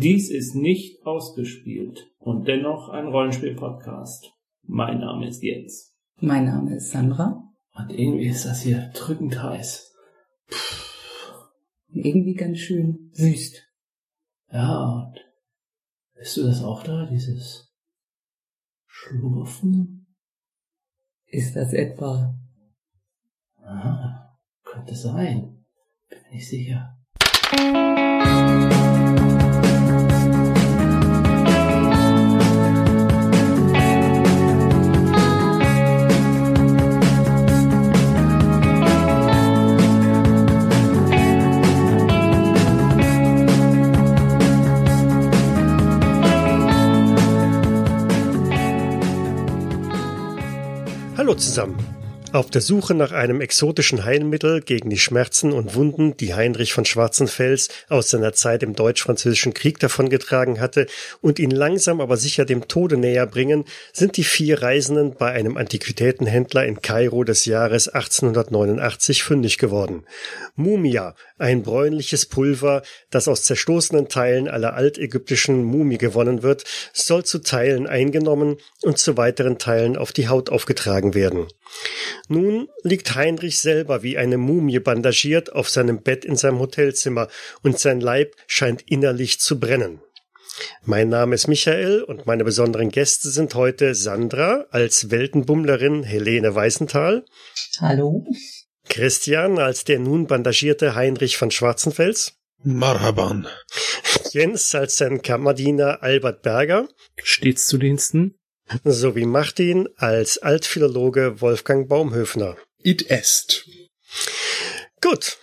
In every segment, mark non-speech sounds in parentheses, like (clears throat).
Dies ist nicht ausgespielt und dennoch ein Rollenspiel-Podcast. Mein Name ist Jens. Mein Name ist Sandra. Und irgendwie ist das hier drückend heiß. Irgendwie ganz schön wüst. Ja, und bist du das auch da, dieses Schlurfen? Ist das etwa? Ah, könnte sein. Bin mir nicht sicher. Zusammen. Auf der Suche nach einem exotischen Heilmittel gegen die Schmerzen und Wunden, die Heinrich von Schwarzenfels aus seiner Zeit im Deutsch-Französischen Krieg davongetragen hatte und ihn langsam aber sicher dem Tode näher bringen, sind die vier Reisenden bei einem Antiquitätenhändler in Kairo des Jahres 1889 fündig geworden. Mumia, ein bräunliches Pulver, das aus zerstoßenen Teilen aller altägyptischen Mumie gewonnen wird, soll zu Teilen eingenommen und zu weiteren Teilen auf die Haut aufgetragen werden. Nun liegt Heinrich selber wie eine Mumie bandagiert auf seinem Bett in seinem Hotelzimmer und sein Leib scheint innerlich zu brennen. Mein Name ist Michael und meine besonderen Gäste sind heute Sandra als Weltenbummlerin Helene Weißenthal. Hallo. Christian als der nun bandagierte Heinrich von Schwarzenfels. Marhaban. Jens als sein Kammerdiener Albert Berger. Stets zu Diensten. Sowie Martin als Altphilologe Wolfgang Baumhöfner. It est. Gut.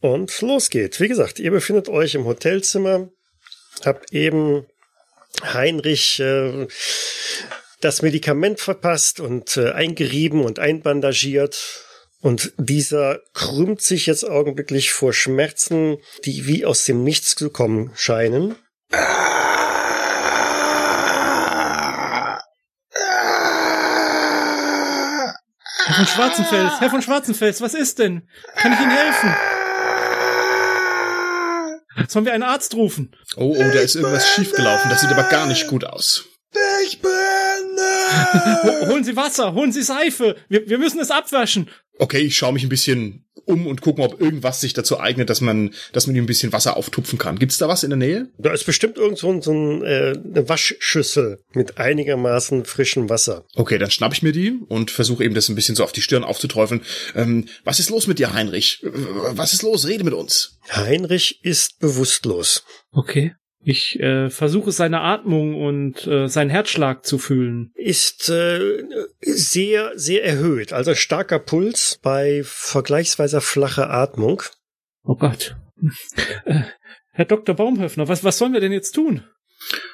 Und los geht. Wie gesagt, ihr befindet euch im Hotelzimmer, habt eben Heinrich äh, das Medikament verpasst und äh, eingerieben und einbandagiert. Und dieser krümmt sich jetzt augenblicklich vor Schmerzen, die wie aus dem Nichts zu kommen scheinen. Herr von Schwarzenfels, Herr von Schwarzenfels, was ist denn? Kann ich Ihnen helfen? Sollen wir einen Arzt rufen? Oh, oh, da ist irgendwas schiefgelaufen. Das sieht aber gar nicht gut aus. Ich brenne! Ho (laughs) holen Sie Wasser, holen Sie Seife. Wir, wir müssen es abwaschen. Okay, ich schaue mich ein bisschen um und gucke mal, ob irgendwas sich dazu eignet, dass man, dass man ihm ein bisschen Wasser auftupfen kann. Gibt's da was in der Nähe? Da ist bestimmt irgend so, ein, so ein, äh, eine Waschschüssel mit einigermaßen frischem Wasser. Okay, dann schnapp ich mir die und versuche eben das ein bisschen so auf die Stirn aufzuträufeln. Ähm, was ist los mit dir, Heinrich? Was ist los? Rede mit uns. Heinrich ist bewusstlos. Okay. Ich äh, versuche seine Atmung und äh, seinen Herzschlag zu fühlen. Ist äh, sehr, sehr erhöht. Also starker Puls bei vergleichsweise flacher Atmung. Oh Gott. Äh, Herr Dr. Baumhöfner, was, was sollen wir denn jetzt tun?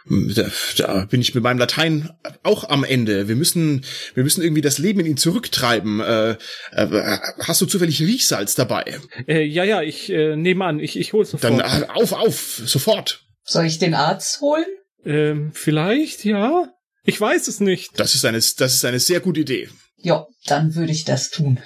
Da, da bin ich mit meinem Latein auch am Ende. Wir müssen, wir müssen irgendwie das Leben in ihn zurücktreiben. Äh, äh, hast du zufällig Riechsalz dabei? Äh, ja, ja, ich äh, nehme an, ich, ich hol's sofort. Dann äh, auf, auf, sofort. Soll ich den Arzt holen? Ähm, vielleicht, ja? Ich weiß es nicht. Das ist eine, das ist eine sehr gute Idee. Ja, dann würde ich das tun.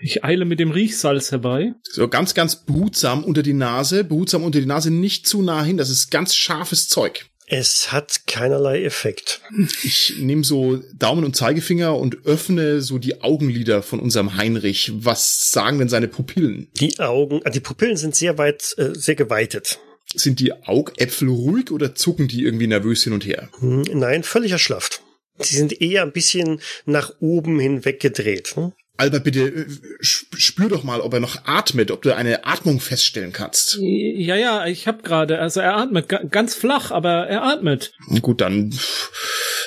Ich eile mit dem Riechsalz herbei. So ganz, ganz behutsam unter die Nase, behutsam unter die Nase, nicht zu nah hin. Das ist ganz scharfes Zeug. Es hat keinerlei Effekt. Ich nehme so Daumen und Zeigefinger und öffne so die Augenlider von unserem Heinrich. Was sagen denn seine Pupillen? Die Augen, äh, die Pupillen sind sehr weit, äh, sehr geweitet. Sind die Augäpfel ruhig oder zucken die irgendwie nervös hin und her? Hm, Nein, völlig erschlafft. Sie sind eher ein bisschen nach oben hin weggedreht. Hm? Albert, bitte äh, sp- spür doch mal, ob er noch atmet, ob du eine Atmung feststellen kannst. Ja, ja, ich hab gerade, also er atmet ga- ganz flach, aber er atmet. Gut, dann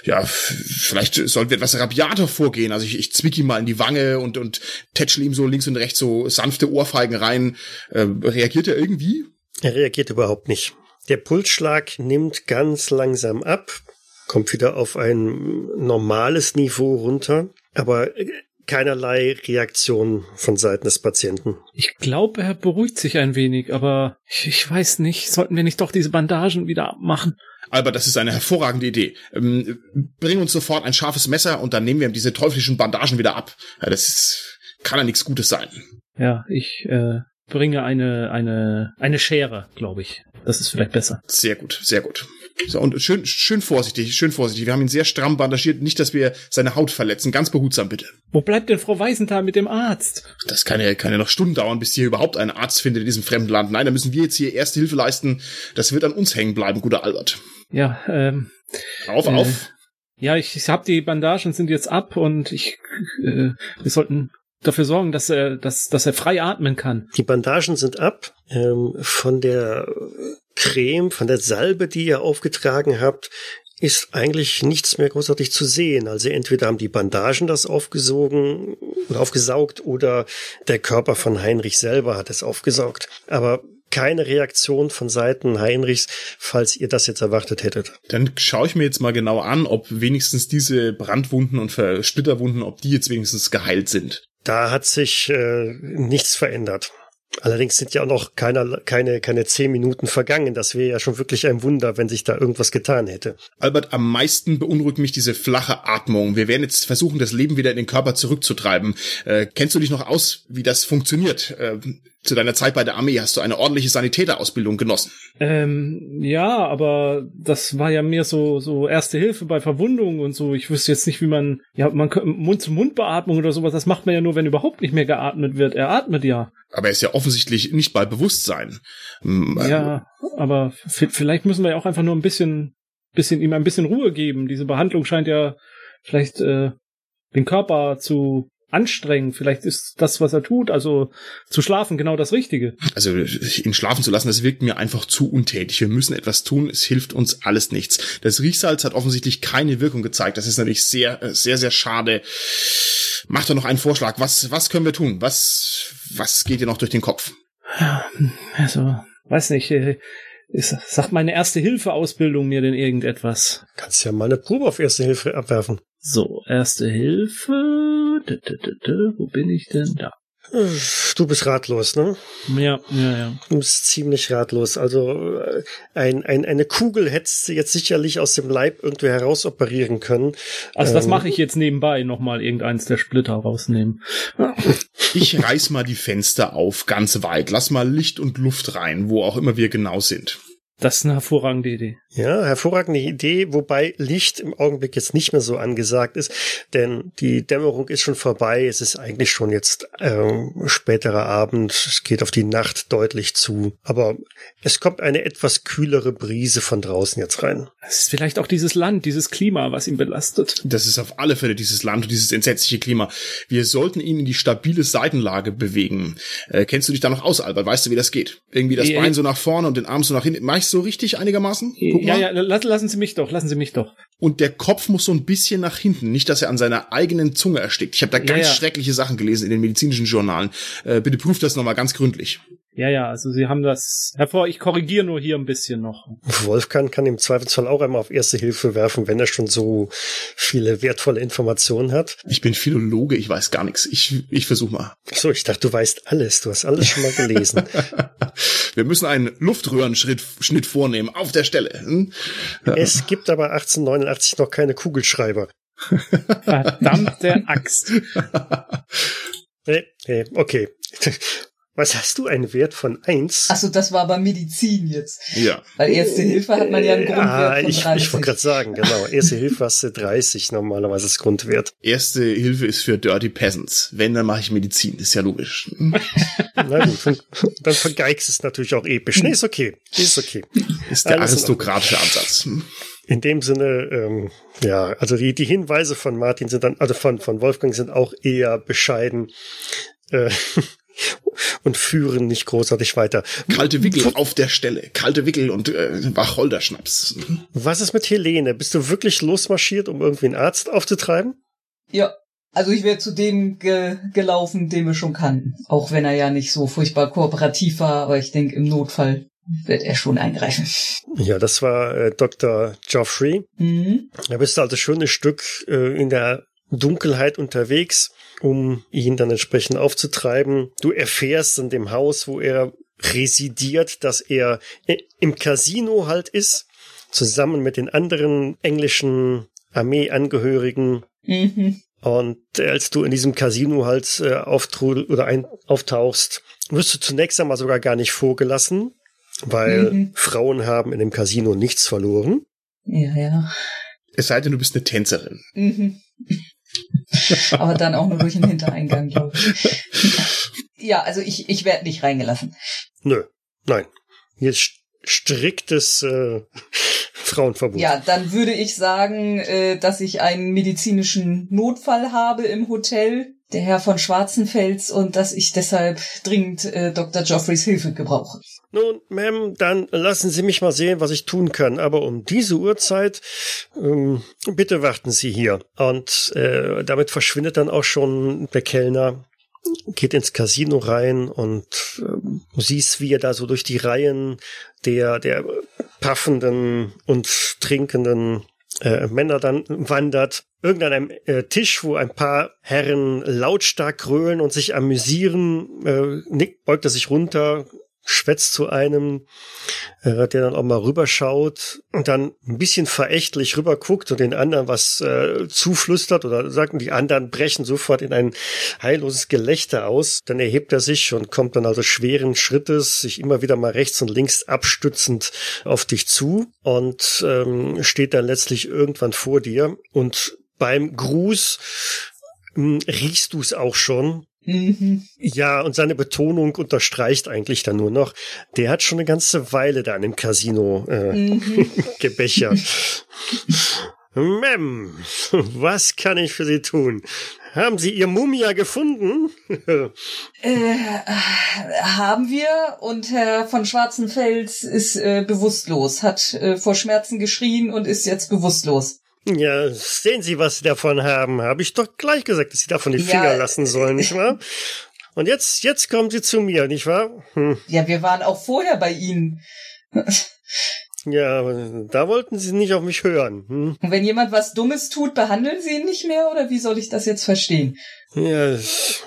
ja, vielleicht sollten wir etwas rabiater vorgehen. Also ich, ich zwick ihm mal in die Wange und und tätschel ihm so links und rechts so sanfte Ohrfeigen rein. Äh, reagiert er irgendwie? Er reagiert überhaupt nicht. Der Pulsschlag nimmt ganz langsam ab, kommt wieder auf ein normales Niveau runter, aber äh, keinerlei Reaktion von Seiten des Patienten. Ich glaube, er beruhigt sich ein wenig, aber ich, ich weiß nicht, sollten wir nicht doch diese Bandagen wieder abmachen? Albert, das ist eine hervorragende Idee. Ähm, bring uns sofort ein scharfes Messer und dann nehmen wir ihm diese teuflischen Bandagen wieder ab. Ja, das ist, kann ja nichts Gutes sein. Ja, ich äh, bringe eine, eine, eine Schere, glaube ich. Das ist vielleicht besser. Sehr gut, sehr gut. So, und schön, schön vorsichtig, schön vorsichtig. Wir haben ihn sehr stramm bandagiert. Nicht, dass wir seine Haut verletzen. Ganz behutsam, bitte. Wo bleibt denn Frau Weisenthal mit dem Arzt? Das kann ja, kann ja noch Stunden dauern, bis hier überhaupt ein Arzt findet in diesem fremden Land. Nein, da müssen wir jetzt hier erste Hilfe leisten. Das wird an uns hängen bleiben, guter Albert. Ja, ähm, Auf, Äh, auf. ja, ich, ich habe die Bandagen sind jetzt ab und ich, äh, wir sollten dafür sorgen, dass er, dass, dass er frei atmen kann. Die Bandagen sind ab. Ähm, von der Creme, von der Salbe, die ihr aufgetragen habt, ist eigentlich nichts mehr großartig zu sehen. Also entweder haben die Bandagen das aufgesogen oder aufgesaugt oder der Körper von Heinrich selber hat es aufgesaugt. Aber keine Reaktion von Seiten Heinrichs, falls ihr das jetzt erwartet hättet. Dann schaue ich mir jetzt mal genau an, ob wenigstens diese Brandwunden und Ver- Splitterwunden, ob die jetzt wenigstens geheilt sind. Da hat sich äh, nichts verändert. Allerdings sind ja auch noch keine, keine, keine zehn Minuten vergangen. Das wäre ja schon wirklich ein Wunder, wenn sich da irgendwas getan hätte. Albert, am meisten beunruhigt mich diese flache Atmung. Wir werden jetzt versuchen, das Leben wieder in den Körper zurückzutreiben. Äh, kennst du dich noch aus, wie das funktioniert? Äh, zu deiner Zeit bei der Armee hast du eine ordentliche Sanitäterausbildung genossen. Ähm, ja, aber das war ja mehr so, so erste Hilfe bei Verwundungen und so. Ich wüsste jetzt nicht, wie man, ja, man Mund-zu-Mund-Beatmung oder sowas, das macht man ja nur, wenn überhaupt nicht mehr geatmet wird. Er atmet ja. Aber er ist ja offensichtlich nicht bei Bewusstsein. Hm, äh, Ja, aber vielleicht müssen wir ja auch einfach nur ein bisschen, bisschen ihm ein bisschen Ruhe geben. Diese Behandlung scheint ja vielleicht äh, den Körper zu anstrengen. Vielleicht ist das, was er tut, also zu schlafen, genau das Richtige. Also ihn schlafen zu lassen, das wirkt mir einfach zu untätig. Wir müssen etwas tun, es hilft uns alles nichts. Das Riechsalz hat offensichtlich keine Wirkung gezeigt. Das ist natürlich sehr, äh, sehr, sehr schade. Mach doch noch einen Vorschlag. Was, was können wir tun? Was, was geht dir noch durch den Kopf? Also, weiß nicht, äh, ist, sagt meine Erste-Hilfe-Ausbildung mir denn irgendetwas? Kannst ja mal eine Probe auf Erste Hilfe abwerfen. So, Erste Hilfe. Wo bin ich denn? Da. Du bist ratlos, ne? Ja, ja, ja. Du bist ziemlich ratlos. Also äh, ein, ein, eine Kugel hättest du jetzt sicherlich aus dem Leib irgendwie herausoperieren können. Also das Ähm. mache ich jetzt nebenbei nochmal irgendeins der Splitter rausnehmen. Ich reiß mal die Fenster auf, ganz weit. Lass mal Licht und Luft rein, wo auch immer wir genau sind. Das ist eine hervorragende Idee. Ja, hervorragende Idee, wobei Licht im Augenblick jetzt nicht mehr so angesagt ist, denn die Dämmerung ist schon vorbei. Es ist eigentlich schon jetzt ähm, späterer Abend. Es geht auf die Nacht deutlich zu. Aber es kommt eine etwas kühlere Brise von draußen jetzt rein. Es ist vielleicht auch dieses Land, dieses Klima, was ihn belastet. Das ist auf alle Fälle dieses Land und dieses entsetzliche Klima. Wir sollten ihn in die stabile Seitenlage bewegen. Äh, kennst du dich da noch aus, Albert? Weißt du, wie das geht? Irgendwie das Ja. Bein so nach vorne und den Arm so nach hinten. Mach ich so richtig einigermaßen? Guck ja, mal. ja, lass, lassen Sie mich doch, lassen Sie mich doch. Und der Kopf muss so ein bisschen nach hinten. Nicht, dass er an seiner eigenen Zunge erstickt. Ich habe da ganz ja. schreckliche Sachen gelesen in den medizinischen Journalen. Äh, bitte prüft das nochmal ganz gründlich. Ja, ja, also Sie haben das hervor. Ich korrigiere nur hier ein bisschen noch. Wolfgang kann im Zweifelsfall auch einmal auf Erste Hilfe werfen, wenn er schon so viele wertvolle Informationen hat. Ich bin Philologe, ich weiß gar nichts. Ich, ich versuche mal. So, ich dachte, du weißt alles. Du hast alles schon mal gelesen. (laughs) Wir müssen einen Luftröhrenschnitt Schnitt vornehmen, auf der Stelle. Hm? es gibt aber 1889 noch keine Kugelschreiber. Verdammte Axt. (laughs) Nee, nee, okay. Was hast du einen Wert von eins? Achso, das war aber Medizin jetzt. Ja. Weil Erste Hilfe hat man ja einen Grundwert Ah, von ich, 30. ich wollte gerade sagen, genau. Erste (laughs) Hilfe hast du 30 normalerweise als Grundwert. Erste Hilfe ist für Dirty Peasants. Wenn, dann mache ich Medizin. Ist ja logisch. (laughs) Na gut, dann vergeigst es natürlich auch episch. Nee, ist okay. Ist okay. Ist der Alles aristokratische Ansatz. In dem Sinne, ähm, ja, also die, die Hinweise von Martin sind dann, also von, von Wolfgang sind auch eher bescheiden äh, und führen nicht großartig weiter. Kalte Wickel auf der Stelle. Kalte Wickel und äh, Wacholderschnaps. Was ist mit Helene? Bist du wirklich losmarschiert, um irgendwie einen Arzt aufzutreiben? Ja, also ich wäre zu dem ge gelaufen, den wir schon kannten. Auch wenn er ja nicht so furchtbar kooperativ war, aber ich denke, im Notfall wird er schon eingreifen. Ja, das war äh, Dr. Geoffrey. Mhm. Da bist du also schon ein Stück äh, in der Dunkelheit unterwegs, um ihn dann entsprechend aufzutreiben. Du erfährst in dem Haus, wo er residiert, dass er i- im Casino halt ist, zusammen mit den anderen englischen Armeeangehörigen. Mhm. Und als du in diesem Casino halt äh, auftrudel oder ein, auftauchst, wirst du zunächst einmal sogar gar nicht vorgelassen, weil Mhm. Frauen haben in dem Casino nichts verloren. Ja, ja. Es sei denn, du bist eine Tänzerin. Mhm. (laughs) Aber dann auch nur durch den Hintereingang, glaube ich. Ja, also ich, ich werde nicht reingelassen. Nö, nein. Hier ist st- striktes äh, Frauenverbot. Ja, dann würde ich sagen, äh, dass ich einen medizinischen Notfall habe im Hotel, der Herr von Schwarzenfels, und dass ich deshalb dringend äh, Dr. Joffreys Hilfe gebrauche. Nun, Ma'am, dann lassen Sie mich mal sehen, was ich tun kann. Aber um diese Uhrzeit, ähm, bitte warten Sie hier. Und äh, damit verschwindet dann auch schon der Kellner, geht ins Casino rein und du siehst, wie er da so durch die Reihen der, der paffenden und trinkenden äh, Männer dann wandert. Irgendein einem äh, Tisch, wo ein paar Herren lautstark grölen und sich amüsieren, äh, Nick beugt er sich runter, schwätzt zu einem, äh, der dann auch mal rüberschaut und dann ein bisschen verächtlich rüberguckt und den anderen was äh, zuflüstert oder sagen, die anderen brechen sofort in ein heilloses Gelächter aus. Dann erhebt er sich und kommt dann also schweren Schrittes, sich immer wieder mal rechts und links abstützend auf dich zu und ähm, steht dann letztlich irgendwann vor dir und beim Gruß mh, riechst du es auch schon, Mhm. ja, und seine Betonung unterstreicht eigentlich dann nur noch, der hat schon eine ganze Weile da in dem Casino äh, Mhm. (laughs) gebechert. Mem, was kann ich für Sie tun? Haben Sie Ihr Mumia gefunden? (laughs) Äh, haben wir und Herr von Schwarzenfels ist äh, bewusstlos, hat äh, vor Schmerzen geschrien und ist jetzt bewusstlos. Ja, sehen Sie, was Sie davon haben. Habe ich doch gleich gesagt, dass Sie davon die Ja, Finger lassen sollen, nicht wahr? Und jetzt, jetzt kommen Sie zu mir, nicht wahr? Hm. Ja, wir waren auch vorher bei Ihnen. Ja, da wollten Sie nicht auf mich hören. Hm? Und wenn jemand was Dummes tut, behandeln Sie ihn nicht mehr oder wie soll ich das jetzt verstehen? Ja, ich-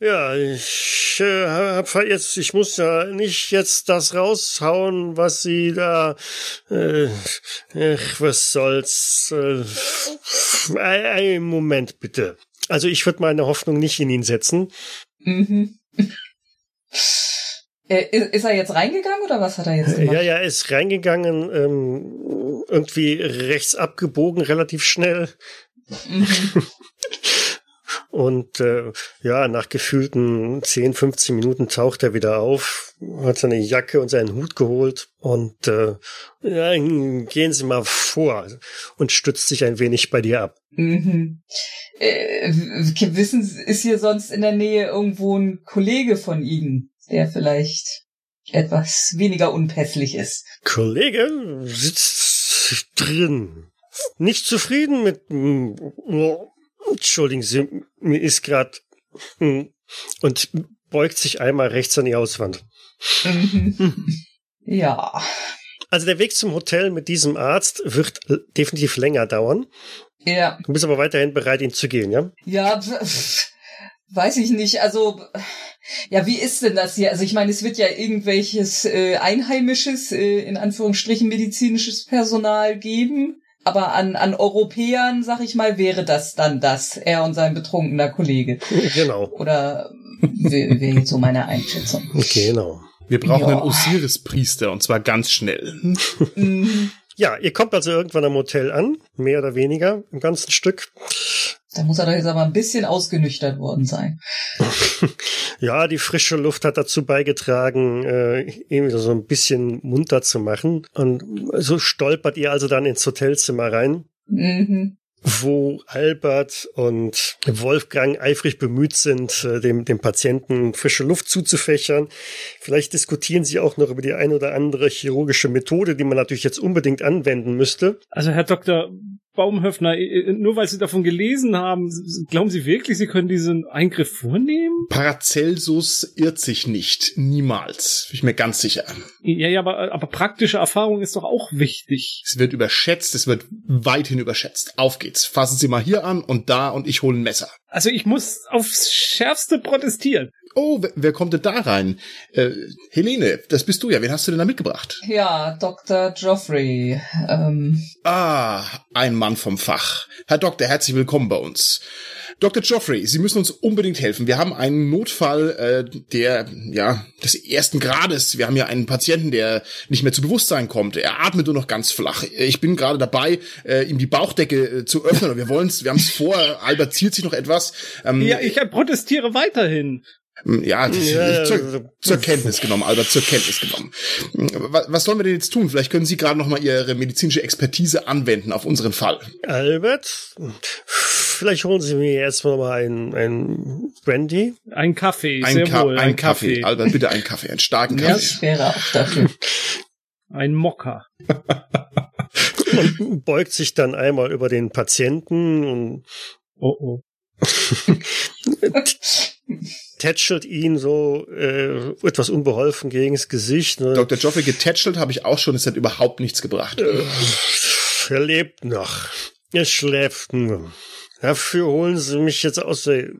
ja, ich äh, hab jetzt, ich muss ja nicht jetzt das raushauen, was sie da, äh, ach, was soll's, äh, ein Moment bitte. Also ich würde meine Hoffnung nicht in ihn setzen. Mhm. Äh, ist er jetzt reingegangen oder was hat er jetzt gemacht? Ja, ja, er ist reingegangen, ähm, irgendwie rechts abgebogen, relativ schnell. Mhm. (laughs) Und äh, ja, nach gefühlten 10, 15 Minuten taucht er wieder auf, hat seine Jacke und seinen Hut geholt und äh, ja, gehen Sie mal vor und stützt sich ein wenig bei dir ab. Mhm. Äh, wissen Sie, ist hier sonst in der Nähe irgendwo ein Kollege von Ihnen, der vielleicht etwas weniger unpässlich ist? Kollege sitzt drin. Nicht zufrieden mit... Entschuldigen Sie, mir ist grad... hm, Und beugt sich einmal rechts an die Hauswand. Mhm. (laughs) ja. Also der Weg zum Hotel mit diesem Arzt wird definitiv länger dauern. Ja. Du bist aber weiterhin bereit, ihn zu gehen, ja? Ja, pf, weiß ich nicht. Also, ja, wie ist denn das hier? Also ich meine, es wird ja irgendwelches äh, einheimisches, äh, in Anführungsstrichen medizinisches Personal geben. Aber an, an Europäern, sag ich mal, wäre das dann das, er und sein betrunkener Kollege. (laughs) Genau. Oder wäre wär jetzt so meine Einschätzung. Genau. Wir brauchen Ja. einen Osiris-Priester und zwar ganz schnell. Mhm. Ja, ihr kommt also irgendwann am Hotel an, mehr oder weniger im ganzen Stück. Da muss er doch jetzt aber ein bisschen ausgenüchtert worden sein. (laughs) Ja, die frische Luft hat dazu beigetragen, äh, ihn wieder so ein bisschen munter zu machen. Und so stolpert ihr also dann ins Hotelzimmer rein, Mhm. wo Albert und Wolfgang eifrig bemüht sind, äh, dem, dem Patienten frische Luft zuzufächern. Vielleicht diskutieren sie auch noch über die ein oder andere chirurgische Methode, die man natürlich jetzt unbedingt anwenden müsste. Also Herr Dr. Baumhöfner, äh, nur weil Sie davon gelesen haben, glauben Sie wirklich, Sie können diesen Eingriff vornehmen? Paracelsus irrt sich nicht. Niemals. Bin ich mir ganz sicher. Ja, ja, aber, aber praktische Erfahrung ist doch auch wichtig. Es wird überschätzt, es wird weithin überschätzt. Auf geht's. Fassen Sie mal hier an und da und ich hole ein Messer. Also ich muss aufs Schärfste protestieren. Oh, wer, wer kommt denn da rein? Äh, Helene, das bist du ja. Wen hast du denn da mitgebracht? Ja, Dr. Geoffrey. Ähm, Ah, ein Mann vom Fach. Herr Doktor, herzlich willkommen bei uns. Dr. Geoffrey, Sie müssen uns unbedingt helfen. Wir haben einen Notfall äh, der ja des ersten Grades. Wir haben ja einen Patienten, der nicht mehr zu Bewusstsein kommt. Er atmet nur noch ganz flach. Ich bin gerade dabei, äh, ihm die Bauchdecke äh, zu öffnen. Und wir wollen's, wir haben es vor. Albert zielt sich noch etwas. Ähm, Ja, ich protestiere weiterhin. Ja, das, Ja, zur, zur Kenntnis genommen, Albert, zur Kenntnis genommen. Was, was sollen wir denn jetzt tun? Vielleicht können Sie gerade noch mal Ihre medizinische Expertise anwenden auf unseren Fall. Albert, vielleicht holen Sie mir erstmal mal ein, ein Brandy. Ein Kaffee, Ein, sehr Ka wohl. ein Kaffee. Albert, bitte einen Kaffee, einen starken Ja, Kaffee. ich wäre auch dafür. Ein Mokka. (laughs) und beugt sich dann einmal über den Patienten und Oh oh. (laughs) tätschelt ihn so äh, etwas unbeholfen gegen das Gesicht. Ne? Dr. Joffrey getätschelt habe ich auch schon, es hat überhaupt nichts gebracht. Er lebt noch. Er schläft nur. Dafür holen Sie mich jetzt aus der...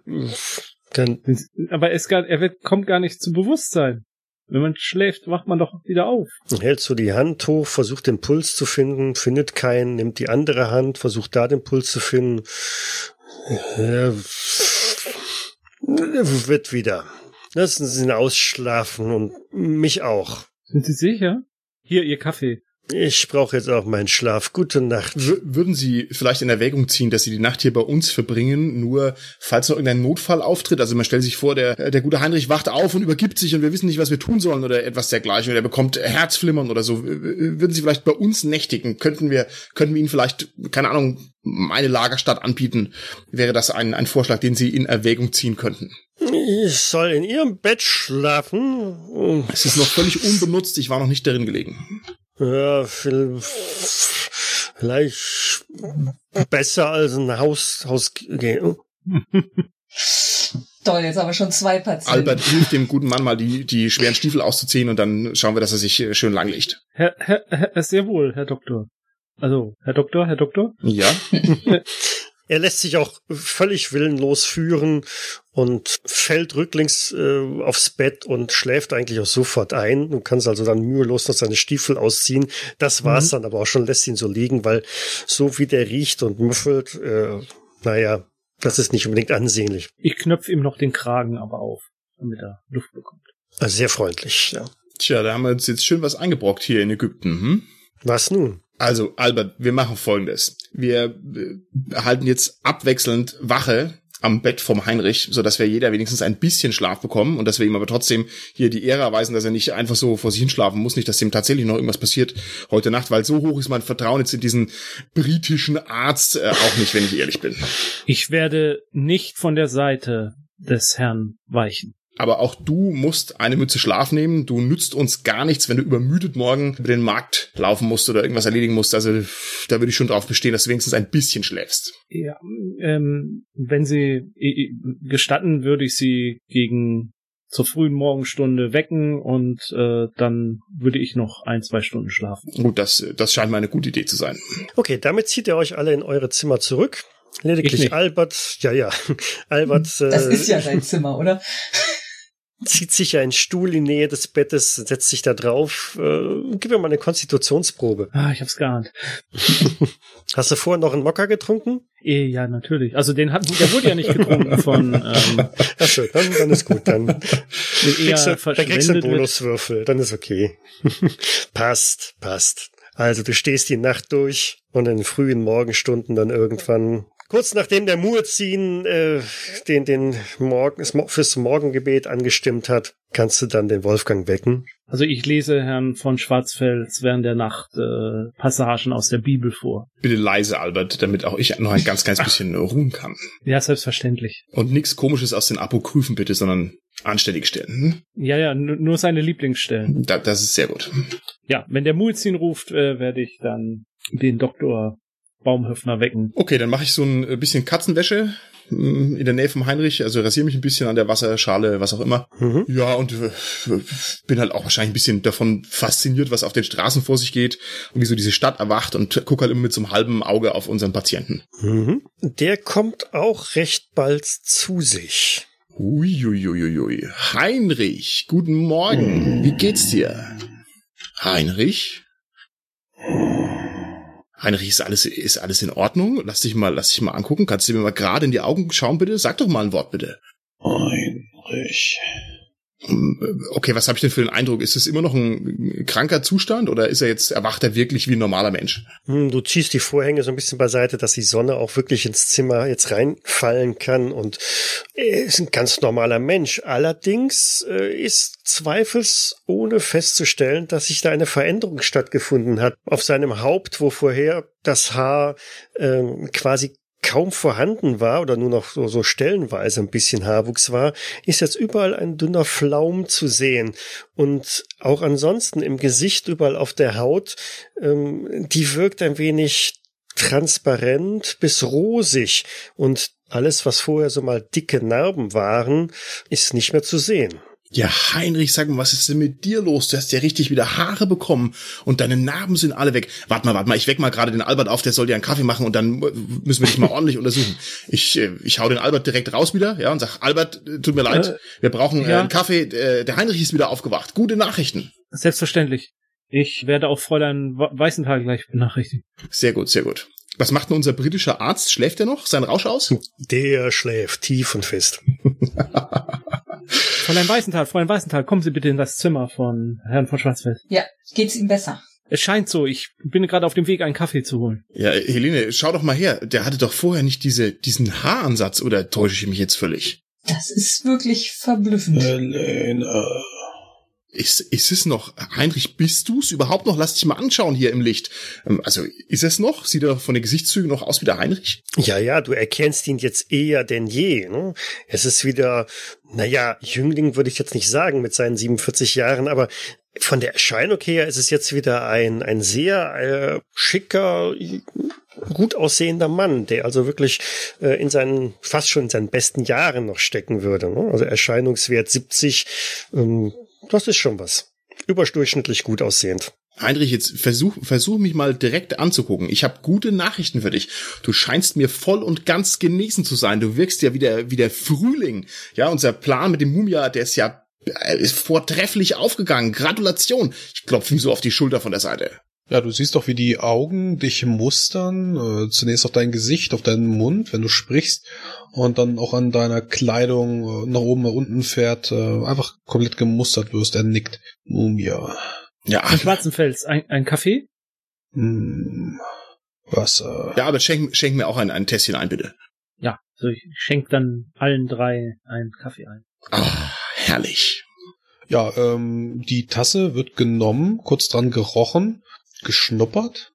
Aber es gar, er wird, kommt gar nicht zum Bewusstsein. Wenn man schläft, wacht man doch wieder auf. hält so die Hand hoch, versucht den Puls zu finden, findet keinen, nimmt die andere Hand, versucht da den Puls zu finden. Er wird wieder. Lassen Sie ihn ausschlafen und mich auch. Sind Sie sicher? Hier, Ihr Kaffee. Ich brauche jetzt auch meinen Schlaf. Gute Nacht. W würden Sie vielleicht in Erwägung ziehen, dass Sie die Nacht hier bei uns verbringen, nur falls noch irgendein Notfall auftritt? Also man stellt sich vor, der, der gute Heinrich wacht auf und übergibt sich und wir wissen nicht, was wir tun sollen oder etwas dergleichen oder er bekommt Herzflimmern oder so. Würden Sie vielleicht bei uns nächtigen? Könnten wir, könnten wir Ihnen vielleicht, keine Ahnung, meine Lagerstadt anbieten? Wäre das ein, ein Vorschlag, den Sie in Erwägung ziehen könnten? Ich soll in Ihrem Bett schlafen. Es ist noch völlig unbenutzt, ich war noch nicht darin gelegen. Ja, viel- vielleicht besser als ein Haus, Haus gehen. Toll, jetzt aber schon zwei Patienten. Albert hilft dem guten Mann mal, die, die schweren Stiefel auszuziehen und dann schauen wir, dass er sich äh, schön langlegt. Herr, Herr, Herr, sehr wohl, Herr Doktor. Also, Herr Doktor, Herr Doktor? Ja, (laughs) Er lässt sich auch völlig willenlos führen und fällt rücklings äh, aufs Bett und schläft eigentlich auch sofort ein. Du kannst also dann mühelos noch seine Stiefel ausziehen. Das war's Mhm. dann aber auch schon, lässt ihn so liegen, weil so wie der riecht und müffelt, äh, naja, das ist nicht unbedingt ansehnlich. Ich knöpfe ihm noch den Kragen aber auf, damit er Luft bekommt. Also sehr freundlich, ja. Tja, da haben wir uns jetzt schön was eingebrockt hier in Ägypten. Hm? Was nun? Also, Albert, wir machen folgendes. Wir äh, halten jetzt abwechselnd Wache am Bett vom Heinrich, so dass wir jeder wenigstens ein bisschen Schlaf bekommen und dass wir ihm aber trotzdem hier die Ehre erweisen, dass er nicht einfach so vor sich hinschlafen muss, nicht, dass ihm tatsächlich noch irgendwas passiert heute Nacht, weil so hoch ist mein Vertrauen jetzt in diesen britischen Arzt äh, auch nicht, wenn ich ehrlich bin. Ich werde nicht von der Seite des Herrn weichen. Aber auch du musst eine Mütze Schlaf nehmen. Du nützt uns gar nichts, wenn du übermüdet morgen über den Markt laufen musst oder irgendwas erledigen musst. Also da würde ich schon drauf bestehen, dass du wenigstens ein bisschen schläfst. Ja, ähm, wenn Sie gestatten, würde ich Sie gegen zur frühen Morgenstunde wecken und äh, dann würde ich noch ein, zwei Stunden schlafen. Gut, das, das scheint mir eine gute Idee zu sein. Okay, damit zieht ihr euch alle in eure Zimmer zurück. Ich Lediglich nicht. Albert, ja, ja, (laughs) Albert Das äh, ist ja dein Zimmer, oder? (laughs) zieht sich einen Stuhl in Nähe des Bettes, setzt sich da drauf. Äh, gib mir mal eine Konstitutionsprobe. Ah, ich hab's geahnt. (laughs) Hast du vorher noch einen Mokka getrunken? Eh, ja, natürlich. Also den hat, der wurde ja nicht getrunken von (laughs) ähm, Achso, dann, dann ist gut. Dann (laughs) eher kriegst du, dann kriegst du einen. Bonuswürfel. Dann ist okay. passt, passt. Also du stehst die Nacht durch und in den frühen Morgenstunden dann irgendwann Kurz nachdem der Muezzin äh, den, den Morgen, fürs Morgengebet angestimmt hat, kannst du dann den Wolfgang wecken. Also ich lese Herrn von Schwarzfels während der Nacht äh, Passagen aus der Bibel vor. Bitte leise, Albert, damit auch ich noch ein ganz kleines bisschen ruhen kann. Ja, selbstverständlich. Und nichts Komisches aus den Apokryphen bitte, sondern anständig stellen. Hm? Ja, ja, nu- nur seine Lieblingsstellen. Da, das ist sehr gut. Ja, wenn der Muezzin ruft, äh, werde ich dann den Doktor Baumhöfner wecken. Okay, dann mache ich so ein bisschen Katzenwäsche mm, in der Nähe vom Heinrich, also rasiere mich ein bisschen an der Wasserschale, was auch immer. Mhm. Ja, und äh, bin halt auch wahrscheinlich ein bisschen davon fasziniert, was auf den Straßen vor sich geht und wie so diese Stadt erwacht und gucke halt immer mit so einem halben Auge auf unseren Patienten. Mhm. Der kommt auch recht bald zu sich. Uiuiuiui. Heinrich, guten Morgen. Wie geht's dir? Heinrich? Heinrich, ist alles, ist alles in Ordnung? Lass dich mal, lass dich mal angucken. Kannst du mir mal gerade in die Augen schauen, bitte? Sag doch mal ein Wort, bitte. Heinrich. Okay, was habe ich denn für den Eindruck? Ist es immer noch ein kranker Zustand oder ist er jetzt, erwacht er wirklich wie ein normaler Mensch? Hm, Du ziehst die Vorhänge so ein bisschen beiseite, dass die Sonne auch wirklich ins Zimmer jetzt reinfallen kann und er ist ein ganz normaler Mensch. Allerdings äh, ist zweifelsohne festzustellen, dass sich da eine Veränderung stattgefunden hat auf seinem Haupt, wo vorher das Haar ähm, quasi kaum vorhanden war oder nur noch so, so stellenweise ein bisschen Haarwuchs war, ist jetzt überall ein dünner Flaum zu sehen. Und auch ansonsten im Gesicht, überall auf der Haut, ähm, die wirkt ein wenig transparent bis rosig. Und alles, was vorher so mal dicke Narben waren, ist nicht mehr zu sehen. Ja, Heinrich, sag mal, was ist denn mit dir los? Du hast ja richtig wieder Haare bekommen und deine Narben sind alle weg. Warte mal, warte mal, ich weck mal gerade den Albert auf, der soll dir einen Kaffee machen und dann müssen wir dich mal (laughs) ordentlich untersuchen. Ich, äh, ich hau den Albert direkt raus wieder, ja, und sag, Albert, äh, tut mir leid, Äh, wir brauchen ja. einen Kaffee. Der Heinrich ist wieder aufgewacht. Gute Nachrichten. Selbstverständlich. Ich werde auch Fräulein Weißenthal gleich benachrichtigen. Sehr gut, sehr gut. Was macht denn unser britischer Arzt? Schläft er noch? Sein Rausch aus? Der schläft tief und fest. (laughs) Fräulein Weißenthal, Fräulein Weißenthal, kommen Sie bitte in das Zimmer von Herrn von Schwarzfeld. Ja, geht's ihm besser? Es scheint so, ich bin gerade auf dem Weg, einen Kaffee zu holen. Ja, Helene, schau doch mal her. Der hatte doch vorher nicht diese, diesen Haaransatz, oder täusche ich mich jetzt völlig? Das ist wirklich verblüffend. Helene. Ist, ist es noch, Heinrich, bist du's überhaupt noch? Lass dich mal anschauen hier im Licht. Ähm, Also, ist es noch? Sieht er von den Gesichtszügen noch aus wie der Heinrich? Ja, ja, du erkennst ihn jetzt eher denn je. Ne? Es ist wieder, naja, Jüngling würde ich jetzt nicht sagen mit seinen 47 Jahren, aber von der Erscheinung her ist es jetzt wieder ein, ein sehr äh, schicker, gut aussehender Mann, der also wirklich äh, in seinen, fast schon in seinen besten Jahren noch stecken würde. Ne? Also Erscheinungswert 70, ähm, das ist schon was. Überdurchschnittlich gut aussehend. Heinrich, jetzt versuch, versuch mich mal direkt anzugucken. Ich habe gute Nachrichten für dich. Du scheinst mir voll und ganz genesen zu sein. Du wirkst ja wie der, wie der Frühling. Ja, unser Plan mit dem Mumia, der ist ja äh, ist vortrefflich aufgegangen. Gratulation. Ich klopfe ihm so auf die Schulter von der Seite. Ja, du siehst doch, wie die Augen dich mustern. Äh, zunächst auf dein Gesicht, auf deinen Mund, wenn du sprichst. Und dann auch an deiner Kleidung äh, nach oben, nach unten fährt. Äh, einfach komplett gemustert wirst. Er nickt. Mumia. Ja, Von Schwarzenfels, ein, ein Kaffee? Hm. Wasser. ja, aber schenk, schenk mir auch ein, ein Tässchen ein, bitte. Ja, so ich schenke dann allen drei einen Kaffee ein. Ah, herrlich. Ja, ähm, die Tasse wird genommen, kurz dran gerochen, geschnuppert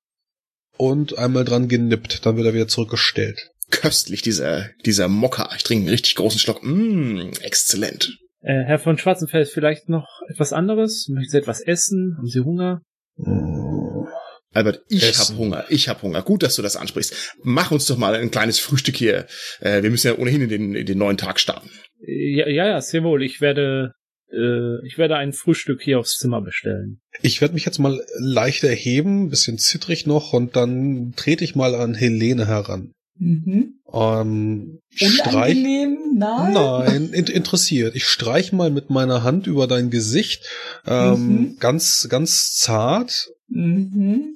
und einmal dran genippt. Dann wird er wieder zurückgestellt. Köstlich, dieser, dieser Mokka. Ich trinke einen richtig großen Schluck. Mmh, exzellent. Äh, Herr von Schwarzenfels, vielleicht noch etwas anderes? Möchten Sie etwas essen? Haben Sie Hunger? Hm. Albert, ich Essen. hab Hunger. Ich hab Hunger. Gut, dass du das ansprichst. Mach uns doch mal ein kleines Frühstück hier. Äh, wir müssen ja ohnehin in den, in den neuen Tag starten. Äh, Ja, ja, ja, sehr wohl. Ich werde, äh, ich werde ein Frühstück hier aufs Zimmer bestellen. Ich werde mich jetzt mal leicht erheben, bisschen zittrig noch, und dann trete ich mal an Helene heran. Mhm. Ähm, streich. Unangenehm? Nein. Nein, in, interessiert. Ich streich mal mit meiner Hand über dein Gesicht, ähm, Mhm. ganz, ganz zart, Mhm.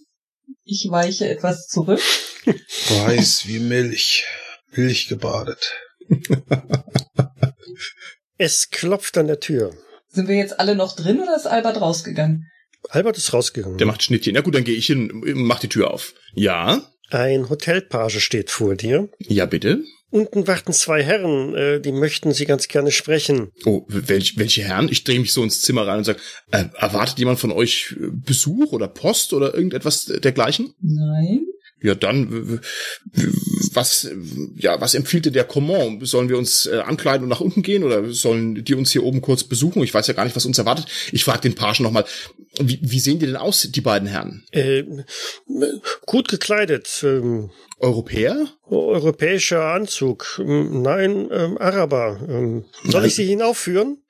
Ich weiche etwas zurück. weiß wie Milch, Milch gebadet. (laughs) Es klopft an der Tür. Sind wir jetzt alle noch drin oder ist Albert rausgegangen? Albert ist rausgegangen. Der macht Schnittchen. Na gut, dann gehe ich hin und mach die Tür auf. Ja? Ein Hotelpage steht vor dir. Ja, bitte? Unten warten zwei Herren, äh, die möchten Sie ganz gerne sprechen. Oh, welch, welche Herren? Ich drehe mich so ins Zimmer rein und sage, äh, erwartet jemand von euch Besuch oder Post oder irgendetwas dergleichen? Nein. Ja, dann, was, ja, was empfiehlt dir der Command? Sollen wir uns äh, ankleiden und nach unten gehen oder sollen die uns hier oben kurz besuchen? Ich weiß ja gar nicht, was uns erwartet. Ich frage den Pagen nochmal, wie, wie sehen die denn aus, die beiden Herren? Äh, gut gekleidet. Ähm, Europäer? europäischer Anzug. Ähm, Nein, ähm, Araber. Ähm, soll ich Sie hinaufführen?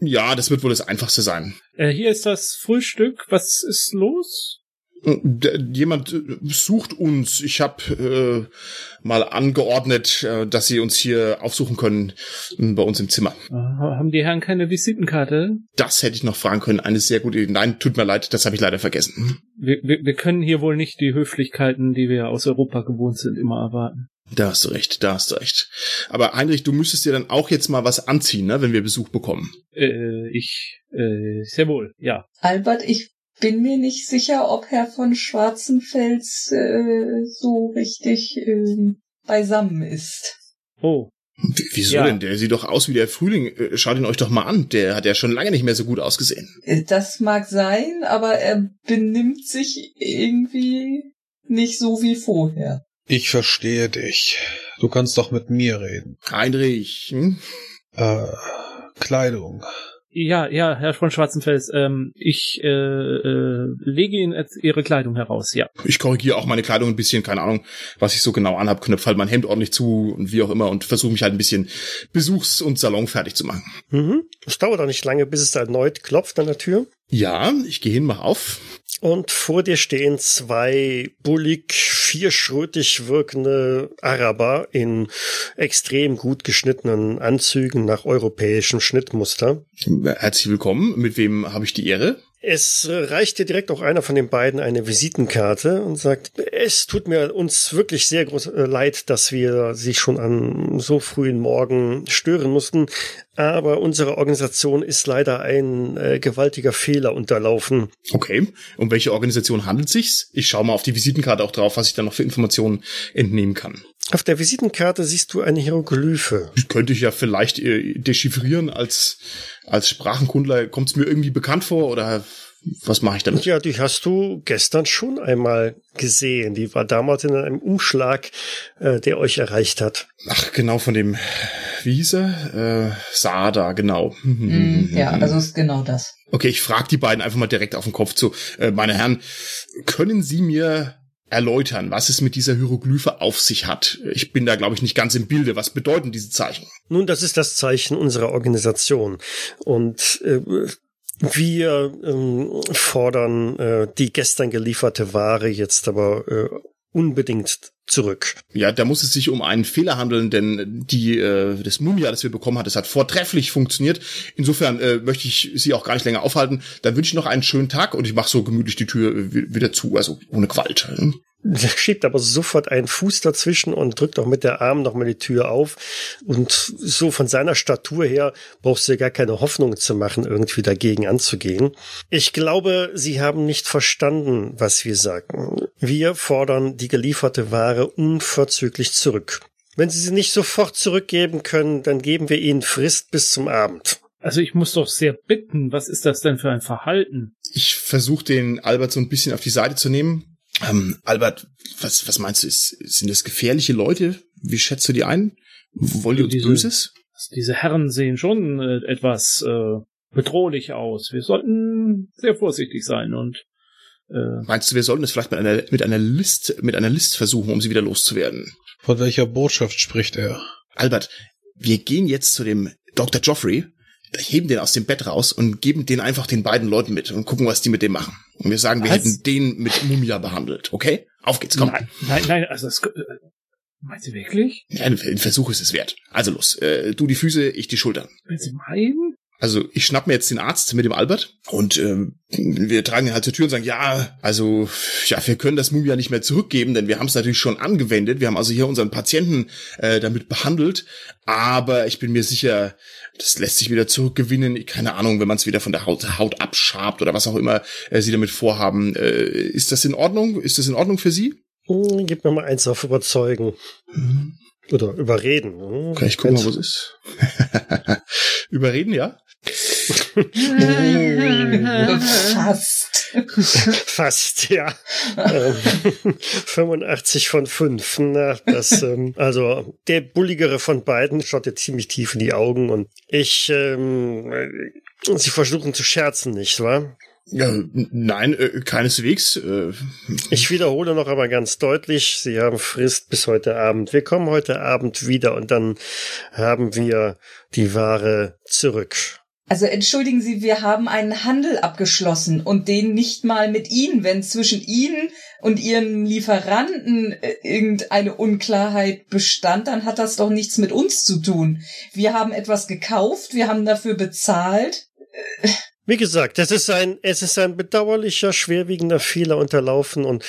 Ja, das wird wohl das Einfachste sein. Äh, hier ist das Frühstück. Was ist los? Jemand sucht uns. Ich habe äh, mal angeordnet, äh, dass sie uns hier aufsuchen können äh, bei uns im Zimmer. Haben die Herren keine Visitenkarte? Das hätte ich noch fragen können. Eine sehr gute Idee. Nein, tut mir leid, das habe ich leider vergessen. Wir, wir, wir können hier wohl nicht die Höflichkeiten, die wir aus Europa gewohnt sind, immer erwarten. Da hast du recht, da hast du recht. Aber Heinrich, du müsstest dir dann auch jetzt mal was anziehen, ne, wenn wir Besuch bekommen. Äh, ich, äh, sehr wohl, ja. Albert, ich bin mir nicht sicher, ob Herr von Schwarzenfels äh, so richtig äh, beisammen ist. Oh, W wieso Ja. denn? Der sieht doch aus wie der Frühling. Äh, Schaut ihn euch doch mal an. Der hat ja schon lange nicht mehr so gut ausgesehen. Äh, Das mag sein, aber er benimmt sich irgendwie nicht so wie vorher. Ich verstehe dich. Du kannst doch mit mir reden. Heinrich, hm? Äh, Kleidung. Ja, ja, Herr von Schwarzenfels, ähm, ich äh, äh, lege Ihnen jetzt Ihre Kleidung heraus, ja. ich korrigiere auch meine Kleidung ein bisschen, keine Ahnung, was ich so genau anhab, knöpfe halt mein Hemd ordentlich zu und wie auch immer und versuche mich halt ein bisschen besuchs- und salonfertig zu machen. Mhm. Es dauert auch nicht lange, bis es erneut klopft an der Tür. Ja, ich gehe hin, mach auf. Und vor dir stehen zwei bullig, vierschrötig wirkende Araber in extrem gut geschnittenen Anzügen nach europäischem Schnittmuster. Herzlich willkommen. Mit wem habe ich die Ehre? Es äh, reicht dir direkt auch einer von den beiden eine Visitenkarte und sagt, es tut mir uns wirklich sehr groß äh, leid, dass wir Sie schon an so frühen Morgen stören mussten, aber unsere Organisation ist leider ein äh, gewaltiger Fehler unterlaufen. Okay. Um welche Organisation handelt sich's? Ich schaue mal auf die Visitenkarte auch drauf, was ich da noch für Informationen entnehmen kann. Auf der Visitenkarte siehst du eine Hieroglyphe. Die könnte ich ja vielleicht äh, dechiffrieren als als Sprachenkundler. Kommt es mir irgendwie bekannt vor oder was mache ich damit? Ja, die hast du gestern schon einmal gesehen. Die war damals in einem Umschlag, äh, der euch erreicht hat. Ach, genau von dem, wie hieß er? Äh, Sada, genau. Mm, ja, also ist genau das. Okay, ich frage die beiden einfach mal direkt auf den Kopf zu. Äh, meine Herren, können Sie mir erläutern, was es mit dieser Hieroglyphe auf sich hat? Ich bin da, glaube ich, nicht ganz im Bilde. Was bedeuten diese Zeichen? Nun, das ist das Zeichen unserer Organisation. Und äh, wir ähm, fordern äh, die gestern gelieferte Ware jetzt aber äh, unbedingt zurück. Ja, da muss es sich um einen Fehler handeln, denn die äh, das Mumia, das wir bekommen hat, das hat vortrefflich funktioniert. Insofern äh, möchte ich Sie auch gar nicht länger aufhalten. Dann wünsche ich noch einen schönen Tag und ich mache so gemütlich die Tür äh, wi- wieder zu, also ohne Gewalt. hm? Der schiebt aber sofort einen Fuß dazwischen und drückt auch mit der Arm nochmal die Tür auf. Und so von seiner Statur her brauchst du dir gar keine Hoffnung zu machen, irgendwie dagegen anzugehen. Ich glaube, Sie haben nicht verstanden, was wir sagen. Wir fordern die gelieferte Ware unverzüglich zurück. Wenn Sie sie nicht sofort zurückgeben können, dann geben wir Ihnen Frist bis zum Abend. Also ich muss doch sehr bitten, was ist das denn für ein Verhalten? Ich versuche den Albert so ein bisschen auf die Seite zu nehmen. Ähm, Albert, was, was meinst du? Ist, sind das gefährliche Leute? Wie schätzt du die ein? Wollen die uns Diese- Böses? Diese Herren sehen schon äh, etwas äh, bedrohlich aus. Wir sollten sehr vorsichtig sein und äh, Meinst du, wir sollten es vielleicht mit einer, mit einer List, mit einer List versuchen, um sie wieder loszuwerden? Von welcher Botschaft spricht er? Albert, wir gehen jetzt zu dem Dr. Joffrey, heben den aus dem Bett raus und geben den einfach den beiden Leuten mit und gucken, was die mit dem machen. Und wir sagen, wir Was? hätten den mit Mumia behandelt, okay? Auf geht's, komm. nein, nein, nein, also das, äh, meint sie wirklich? Ja, ein Versuch ist es wert. Also los, äh, du die Füße, ich die Schultern. Wenn sie meinen? Also ich schnapp mir jetzt den Arzt mit dem Albert und ähm, wir tragen ihn halt zur Tür und sagen, ja, also ja, wir können das Mumia nicht mehr zurückgeben, denn wir haben es natürlich schon angewendet. Wir haben also hier unseren Patienten äh, damit behandelt, aber ich bin mir sicher, das lässt sich wieder zurückgewinnen. Keine Ahnung, wenn man es wieder von der Haut, Haut abschabt oder was auch immer äh, sie damit vorhaben. Äh, ist das in Ordnung? Ist das in Ordnung für Sie? Hm, Gib mir mal eins auf Überzeugen. Oder überreden. Hm, Okay, ich guck mal, was ist. (laughs) Überreden, ja? Fast. (laughs) Fast, ja. Ähm, 85 von 5. Na, das, ähm, also der bulligere von beiden schaut dir ziemlich tief in die Augen und ich, ähm, äh, sie versuchen zu scherzen, nicht wahr? Ja, nein, äh, keineswegs. Äh, Ich wiederhole noch aber ganz deutlich, Sie haben Frist bis heute Abend. Wir kommen heute Abend wieder und dann haben wir die Ware zurück. Also entschuldigen Sie, wir haben einen Handel abgeschlossen und den nicht mal mit Ihnen. Wenn zwischen Ihnen und Ihren Lieferanten äh, irgendeine Unklarheit bestand, dann hat das doch nichts mit uns zu tun. Wir haben etwas gekauft, wir haben dafür bezahlt. Wie gesagt, es ist ein, es ist ein bedauerlicher, schwerwiegender Fehler unterlaufen und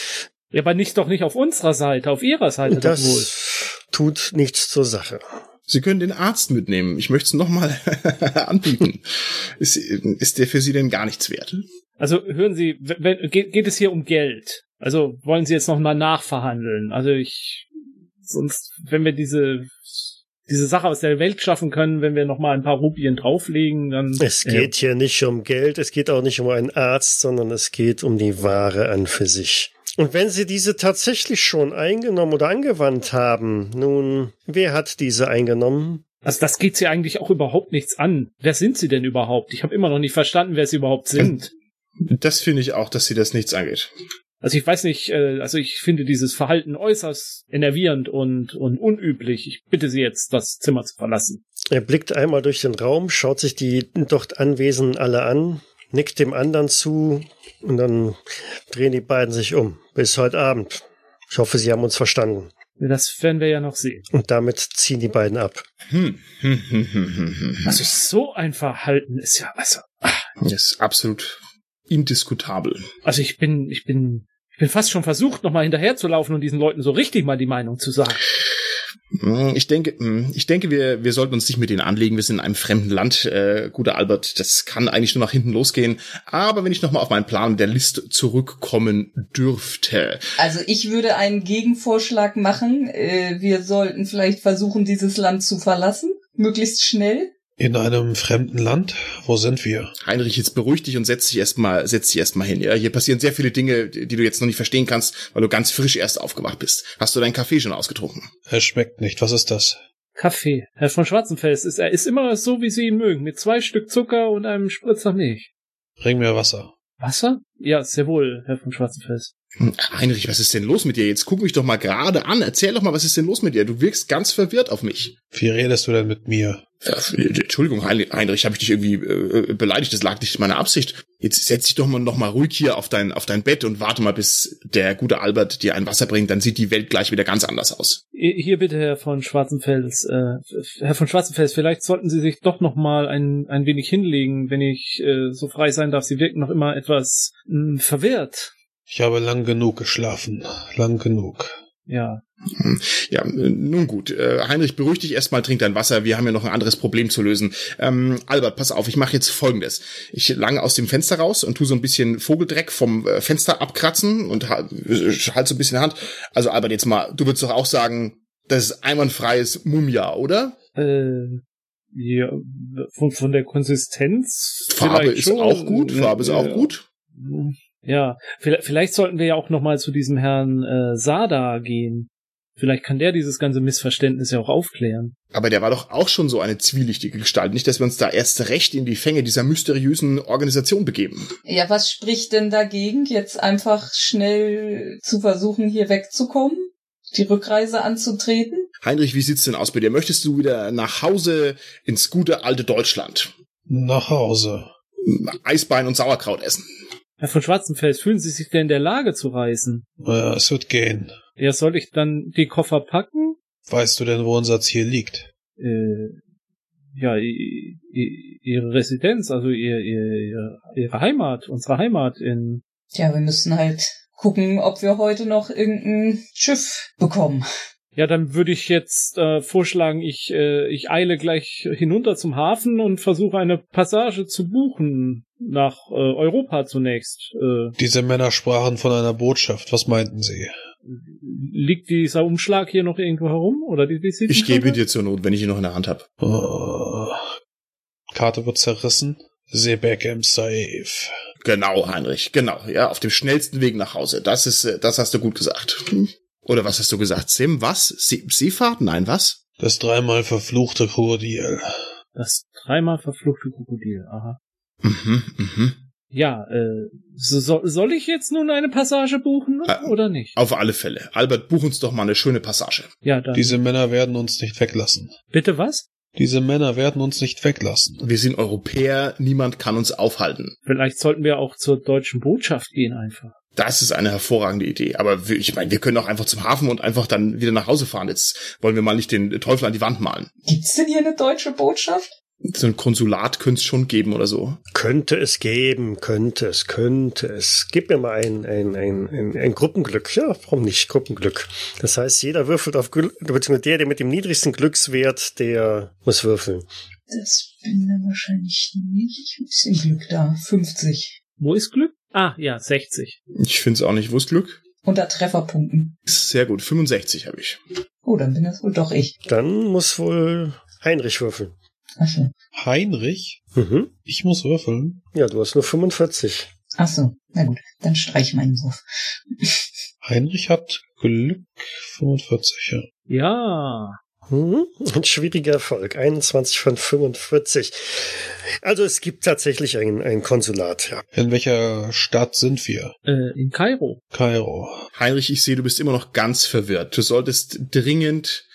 Ja, aber nicht doch nicht auf unserer Seite, auf ihrer Seite doch wohl. das tut nichts zur Sache. Sie können den Arzt mitnehmen. Ich möchte es nochmal (laughs) anbieten. Ist, ist der für Sie denn gar nichts wert? Also hören Sie, wenn, geht, geht es hier um Geld? Also wollen Sie jetzt noch mal nachverhandeln? Also ich, sonst, wenn wir diese diese Sache aus der Welt schaffen können, wenn wir noch mal ein paar Rupien drauflegen, dann Es geht hier nicht um Geld, es geht auch nicht um einen Arzt, sondern es geht um die Ware an für sich. Und wenn Sie diese tatsächlich schon eingenommen oder angewandt haben, nun, wer hat diese eingenommen? Also das geht sie eigentlich auch überhaupt nichts an. Wer sind sie denn überhaupt? Ich habe immer noch nicht verstanden, wer sie überhaupt sind. Das finde ich auch, dass Sie das nichts angeht. Also ich weiß nicht, äh, also ich finde dieses Verhalten äußerst enervierend und, und unüblich. Ich bitte Sie jetzt, das Zimmer zu verlassen. Er blickt einmal durch den Raum, schaut sich die dort Anwesenden alle an, nickt dem anderen zu und dann drehen die beiden sich um. Bis heute Abend. Ich hoffe, Sie haben uns verstanden. Das werden wir ja noch sehen. Und damit ziehen die beiden ab. Hm. Hm, hm, hm, hm, hm. Also so ein Verhalten ist ja, also, Das ist absolut indiskutabel. also ich bin, ich bin, ich bin fast schon versucht, nochmal hinterherzulaufen und diesen Leuten so richtig mal die Meinung zu sagen. Hm, Ich denke, hm, ich denke, wir, wir sollten uns nicht mit denen anlegen. Wir sind in einem fremden Land, äh, guter Albert. Das kann eigentlich nur nach hinten losgehen. Aber wenn ich nochmal auf meinen Plan der Liste zurückkommen dürfte. Also ich würde einen Gegenvorschlag machen. Äh, Wir sollten vielleicht versuchen, dieses Land zu verlassen. Möglichst schnell. In einem fremden Land? Wo sind wir? Heinrich, jetzt beruhig dich und setz dich erstmal, setz dich erstmal hin. Ja, hier passieren sehr viele Dinge, die du jetzt noch nicht verstehen kannst, weil du ganz frisch erst aufgewacht bist. Hast du deinen Kaffee schon ausgetrunken? Es schmeckt nicht. Was ist das? Kaffee. Herr von Schwarzenfels ist, er ist immer so, wie Sie ihn mögen, mit zwei Stück Zucker und einem Spritzer Milch. Bring mir Wasser. Wasser? Ja, sehr wohl, Herr von Schwarzenfels. Heinrich, was ist denn los mit dir? Jetzt guck mich doch mal gerade an. Erzähl doch mal, was ist denn los mit dir? Du wirkst ganz verwirrt auf mich. Wie redest du denn mit mir? Entschuldigung, Hein- Heinrich, habe ich dich irgendwie äh, beleidigt? Das lag nicht in meiner Absicht. Jetzt setz dich doch mal noch mal ruhig hier auf dein auf dein Bett und warte mal, bis der gute Albert dir ein Wasser bringt. Dann sieht die Welt gleich wieder ganz anders aus. Hier bitte, Herr von Schwarzenfels. Äh, Herr von Schwarzenfels, vielleicht sollten Sie sich doch noch mal ein, ein wenig hinlegen, wenn ich äh, so frei sein darf. Sie wirken noch immer etwas mh, verwirrt. Ich habe lang genug geschlafen. Lang genug. Ja. Ja, äh, nun gut. Äh, Heinrich, beruhig dich erstmal, trink dein Wasser. Wir haben ja noch ein anderes Problem zu lösen. Ähm, Albert, pass auf, ich mache jetzt folgendes. Ich lange aus dem Fenster raus und tu so ein bisschen Vogeldreck vom äh, Fenster abkratzen und ha halt so ein bisschen Hand. Also Albert, jetzt mal, du würdest doch auch sagen, das ist einwandfreies Mumia, oder? Äh, ja, von, von der Konsistenz. Farbe ist schon. auch gut, Farbe ist auch Ja. gut. Ja, vielleicht, vielleicht sollten wir ja auch noch mal zu diesem Herrn äh, Sada gehen. Vielleicht kann der dieses ganze Missverständnis ja auch aufklären. Aber der war doch auch schon so eine zwielichtige Gestalt. Nicht, dass wir uns da erst recht in die Fänge dieser mysteriösen Organisation begeben. Ja, was spricht denn dagegen, jetzt einfach schnell zu versuchen, hier wegzukommen? Die Rückreise anzutreten? Heinrich, wie sieht's denn aus bei dir? Möchtest du wieder nach Hause ins gute alte Deutschland? Nach Hause. Eisbein und Sauerkraut essen. Herr von Schwarzenfels, fühlen Sie sich denn in der Lage zu reisen? Ja, es wird gehen. Ja, soll ich dann die Koffer packen? Weißt du denn, wo unser Ziel liegt? Äh, ja, Ihre Residenz, also ihr, ihr, ihr, Ihre Heimat, unsere Heimat in... Ja, wir müssen halt gucken, ob wir heute noch irgendein Schiff bekommen. Ja, dann würde ich jetzt äh, vorschlagen, ich, äh, ich eile gleich hinunter zum Hafen und versuche eine Passage zu buchen nach äh, Europa zunächst. Äh, Diese Männer sprachen von einer Botschaft. Was meinten sie? liegt dieser Umschlag hier noch irgendwo herum? Oder die Ich Visitenkarte? gebe dir zur Not, wenn ich ihn noch in der Hand habe. Oh. Karte wird zerrissen. Sebek Safe. Genau, Heinrich, genau. Ja, auf dem schnellsten Weg nach Hause. Das ist, äh, das hast du gut gesagt. Oder was hast du gesagt? Sim, was? See Seefahrt? Nein, was? Das dreimal verfluchte Krokodil. Das dreimal verfluchte Krokodil, aha. Mhm, mhm. Ja, äh, so, so, soll ich jetzt nun eine Passage buchen Äh, oder nicht? Auf alle Fälle. Albert, buch uns doch mal eine schöne Passage. Ja, dann. Diese Männer werden uns nicht weglassen. Bitte was? Diese Männer werden uns nicht weglassen. Wir sind Europäer, niemand kann uns aufhalten. Vielleicht sollten wir auch zur deutschen Botschaft gehen einfach. Das ist eine hervorragende Idee. Aber wir- ich meine, wir können auch einfach zum Hafen und einfach dann wieder nach Hause fahren. Jetzt wollen wir mal nicht den Teufel an die Wand malen. Gibt's denn hier eine deutsche Botschaft? So ein Konsulat könnte es schon geben oder so. Könnte es geben, könnte es, könnte es. Gib mir mal ein, ein, ein, ein, ein Gruppenglück. Ja, warum nicht Gruppenglück? Das heißt, jeder würfelt auf Glück, beziehungsweise der, der mit dem niedrigsten Glückswert, der muss würfeln. Das bin dann wahrscheinlich nicht. Ein bisschen Glück da. 50. Wo ist Glück? Ah, ja, 60. Ich finde es auch nicht. Wo ist Glück? Unter Trefferpunkten. Sehr gut. 65 habe ich. Oh, dann bin das wohl doch ich. Dann muss wohl Heinrich würfeln. Achso. Heinrich? Mhm. Ich muss würfeln. Ja, du hast nur 45. Achso. Na gut, dann streich meinen Wurf. Heinrich hat Glück 45, ja. Ja. Mhm. Ein schwieriger Erfolg. 21 von 45. Also es gibt tatsächlich ein, ein Konsulat, ja. In welcher Stadt sind wir? Äh, in Kairo. Kairo. Heinrich, ich sehe, du bist immer noch ganz verwirrt. Du solltest dringend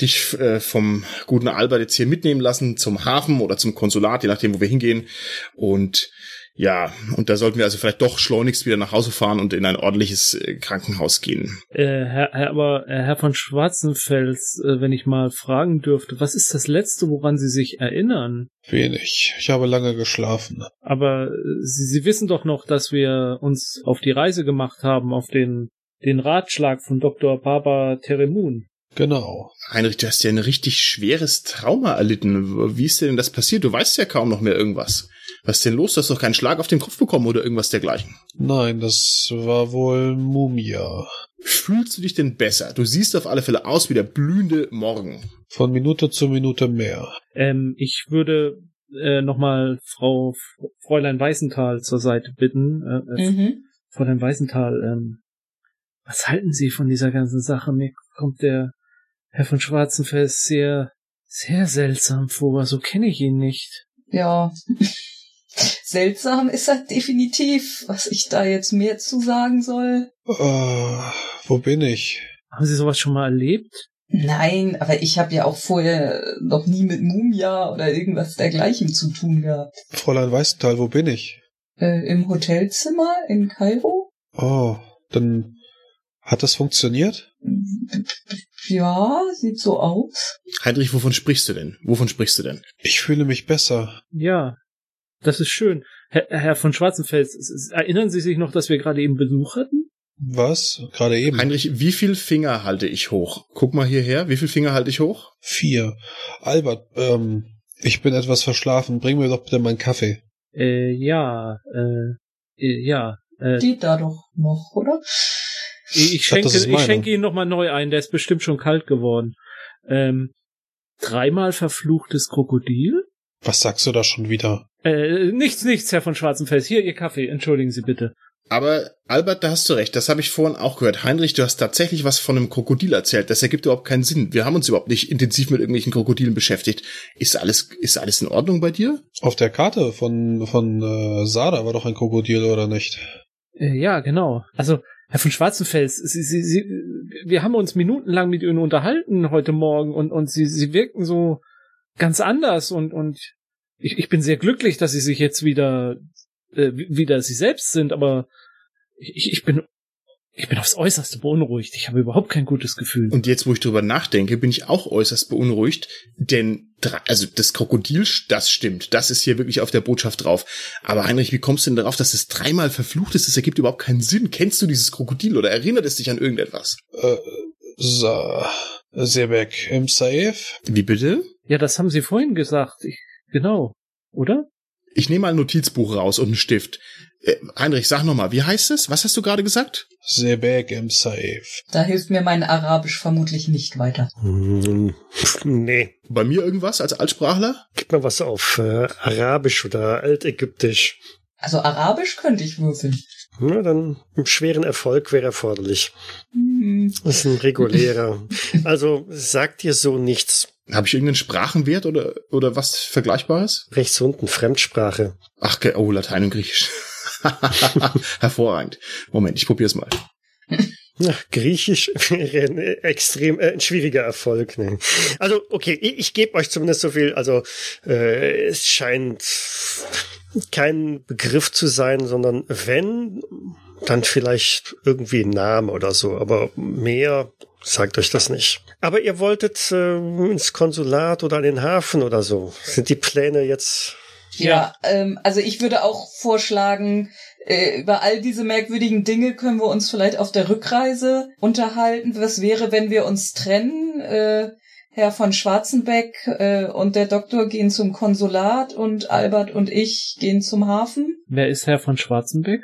dich äh, vom guten Albert jetzt hier mitnehmen lassen zum Hafen oder zum Konsulat, je nachdem, wo wir hingehen. Und ja, und da sollten wir also vielleicht doch schleunigst wieder nach Hause fahren und in ein ordentliches äh, Krankenhaus gehen. Äh, Herr, Herr, aber äh, Herr von Schwarzenfels, äh, wenn ich mal fragen dürfte, was ist das Letzte, woran Sie sich erinnern? Wenig. Ich habe lange geschlafen. Aber Sie, Sie wissen doch noch, dass wir uns auf die Reise gemacht haben, auf den, den Ratschlag von Dr. Baba Teremun. Genau. Heinrich, du hast ja ein richtig schweres Trauma erlitten. Wie ist dir denn das passiert? Du weißt ja kaum noch mehr irgendwas. Was ist denn los? Du hast doch keinen Schlag auf den Kopf bekommen oder irgendwas dergleichen. Nein, das war wohl Mumia. Fühlst du dich denn besser? Du siehst auf alle Fälle aus wie der blühende Morgen. Von Minute zu Minute mehr. Ähm, ich würde äh, nochmal Frau Fräulein Weißenthal zur Seite bitten. Äh, äh, Mhm. Fräulein Weißenthal, ähm, was halten Sie von dieser ganzen Sache? Mir kommt der Herr von Schwarzenfels sehr, sehr seltsam vor. So kenne ich ihn nicht. Ja. (laughs) Seltsam ist er definitiv. Was ich da jetzt mehr zu sagen soll. Äh, wo bin ich? Haben Sie sowas schon mal erlebt? Nein, aber ich habe ja auch vorher noch nie mit Mumia oder irgendwas dergleichen zu tun gehabt. Fräulein Weißenthal, wo bin ich? Äh, Im Hotelzimmer in Kairo? Oh, dann hat das funktioniert? Ja, sieht so aus. Heinrich, wovon sprichst du denn? Wovon sprichst du denn? Ich fühle mich besser. Ja, das ist schön. Herr, Herr von Schwarzenfels, erinnern Sie sich noch, dass wir gerade eben Besuch hatten? Was? Gerade eben? Heinrich, wie viel Finger halte ich hoch? Guck mal hierher. Wie viel Finger halte ich hoch? Vier. Albert, ähm, ich bin etwas verschlafen. Bring mir doch bitte meinen Kaffee. Äh, ja, äh, äh, ja. Äh, Steht da doch noch, oder? Ich, schenke, ich schenke ihn nochmal neu ein, der ist bestimmt schon kalt geworden. Ähm, dreimal verfluchtes Krokodil? Was sagst du da schon wieder? Äh, nichts, nichts, Herr von Schwarzenfels. Hier, Ihr Kaffee. Entschuldigen Sie bitte. Aber Albert, da hast du recht. Das habe ich vorhin auch gehört. Heinrich, du hast tatsächlich was von einem Krokodil erzählt. Das ergibt überhaupt keinen Sinn. Wir haben uns überhaupt nicht intensiv mit irgendwelchen Krokodilen beschäftigt. Ist alles, ist alles in Ordnung bei dir? Auf der Karte von, von äh, Sada war doch ein Krokodil, oder nicht? Äh, ja, genau. Also, Herr von Schwarzenfels, Sie, Sie, Sie, wir haben uns minutenlang mit Ihnen unterhalten heute Morgen und, und Sie, Sie wirken so ganz anders und, und ich, ich bin sehr glücklich, dass Sie sich jetzt wieder, äh, wieder Sie selbst sind, aber ich, ich bin, ich bin aufs Äußerste beunruhigt. Ich habe überhaupt kein gutes Gefühl. Und jetzt, wo ich drüber nachdenke, bin ich auch äußerst beunruhigt, denn also das Krokodil, das stimmt, das ist hier wirklich auf der Botschaft drauf. Aber Heinrich, wie kommst du denn darauf, dass es dreimal verflucht ist? Das ergibt überhaupt keinen Sinn. Kennst du dieses Krokodil oder erinnert es dich an irgendetwas? Äh, so. Sebek im Safe? Wie bitte? Ja, das haben Sie vorhin gesagt. Ich, genau. Oder? Ich nehme mal ein Notizbuch raus und einen Stift. Äh, Heinrich, sag nochmal, wie heißt es? Was hast du gerade gesagt? Sebek im Safe. Da hilft mir mein Arabisch vermutlich nicht weiter. Hm, nee. Bei mir irgendwas als Altsprachler? Gib mal was auf äh, Arabisch oder Altägyptisch. Also Arabisch könnte ich würfeln. Na, dann einen schweren Erfolg wäre erforderlich. Hm. Das ist ein regulärer. Also sagt dir so nichts. Habe ich irgendeinen Sprachenwert oder, oder was Vergleichbares? Rechts unten, Fremdsprache. Ach, oh, Latein und Griechisch. (laughs) Hervorragend. Moment, ich probier's mal. Ja, Griechisch (laughs) wäre ein extrem äh, ein schwieriger Erfolg. Ne? Also okay, ich, ich gebe euch zumindest so viel. Also äh, es scheint kein Begriff zu sein, sondern wenn, dann vielleicht irgendwie ein Name oder so. Aber mehr sagt euch das nicht. Aber ihr wolltet äh, ins Konsulat oder an den Hafen oder so. Sind die Pläne jetzt Ja, ähm, also ich würde auch vorschlagen, äh, über all diese merkwürdigen Dinge können wir uns vielleicht auf der Rückreise unterhalten. Was wäre, wenn wir uns trennen? Äh, Herr von Schwarzenbeck äh, und der Doktor gehen zum Konsulat und Albert und ich gehen zum Hafen. Wer ist Herr von Schwarzenbeck?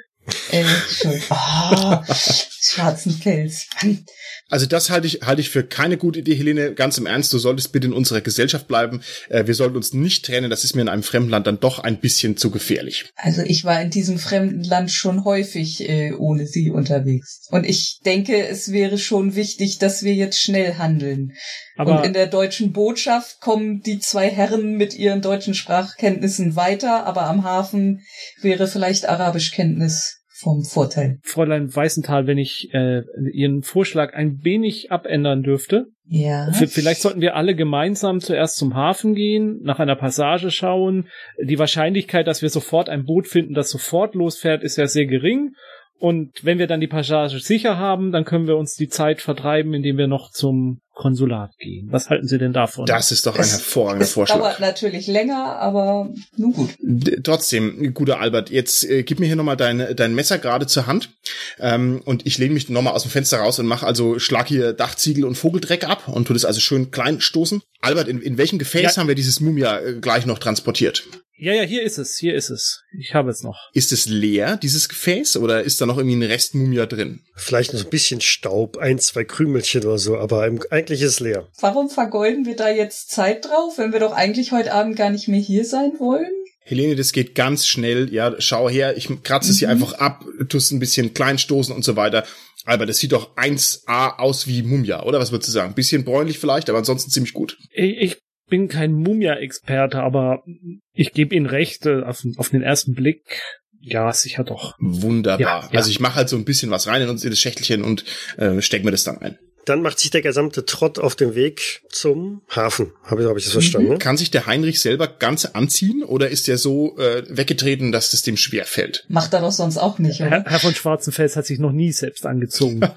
Äh, Entschuldigung. Oh, Schwarzenfels. Mann. Also das halte ich, halte ich für keine gute Idee, Helene. Ganz im Ernst, du solltest bitte in unserer Gesellschaft bleiben. Äh, wir sollten uns nicht trennen. Das ist mir in einem fremden Land dann doch ein bisschen zu gefährlich. Also ich war in diesem fremden Land schon häufig äh, ohne sie unterwegs. Und ich denke, es wäre schon wichtig, dass wir jetzt schnell handeln. Aber und in der deutschen Botschaft kommen die zwei Herren mit ihren deutschen Sprachkenntnissen weiter, aber am Hafen wäre vielleicht Arabischkenntnis vom Vorteil. Fräulein Weißenthal, wenn ich äh, Ihren Vorschlag ein wenig abändern dürfte, Ja. Vielleicht sollten wir alle gemeinsam zuerst zum Hafen gehen, nach einer Passage schauen. Die Wahrscheinlichkeit, dass wir sofort ein Boot finden, das sofort losfährt, ist ja sehr gering. Und wenn wir dann die Passage sicher haben, dann können wir uns die Zeit vertreiben, indem wir noch zum Konsulat gehen. Was halten Sie denn davon? Das ist doch ein Es- hervorragender Es Vorschlag. dauert natürlich länger, aber nun gut. D- Trotzdem, guter Albert, jetzt äh, gib mir hier nochmal dein, dein Messer gerade zur Hand ähm, und ich lehne mich nochmal aus dem Fenster raus und mache also, schlag hier Dachziegel und Vogeldreck ab und tu das also schön klein stoßen. Albert, in, in welchem Gefäß Ja. haben wir dieses Mumia äh, gleich noch transportiert? ja, ja, hier ist es, hier ist es. Ich habe es noch. Ist es leer, dieses Gefäß, oder ist da noch irgendwie ein Rest Mumia drin? vielleicht noch ein bisschen Staub, ein, zwei Krümelchen oder so, aber im, eigentlich ist leer. Warum vergeuden wir da jetzt Zeit drauf, wenn wir doch eigentlich heute Abend gar nicht mehr hier sein wollen? Helene, das geht ganz schnell. Ja, schau her, ich kratze es hier einfach ab, tust ein bisschen klein stoßen und so weiter. Albert, das sieht doch 1A aus wie Mumia, oder was würdest du sagen? Bisschen bräunlich vielleicht, aber ansonsten ziemlich gut. Ich, bin kein Mumia-Experte, aber ich gebe Ihnen recht, äh, auf, auf den ersten Blick, ja, sicher doch. Wunderbar. Ja, ja. Also ich mache halt so ein bisschen was rein in das Schächtelchen und äh, steck mir das dann ein. Dann macht sich der gesamte Trott auf den Weg zum Hafen. Habe ich, hab ich das verstanden? Ne? Kann sich der Heinrich selber ganz anziehen oder ist er so äh, weggetreten, dass es dem schwer fällt? Macht er doch sonst auch nicht, Herr, oder? Herr von Schwarzenfels hat sich noch nie selbst angezogen. (laughs)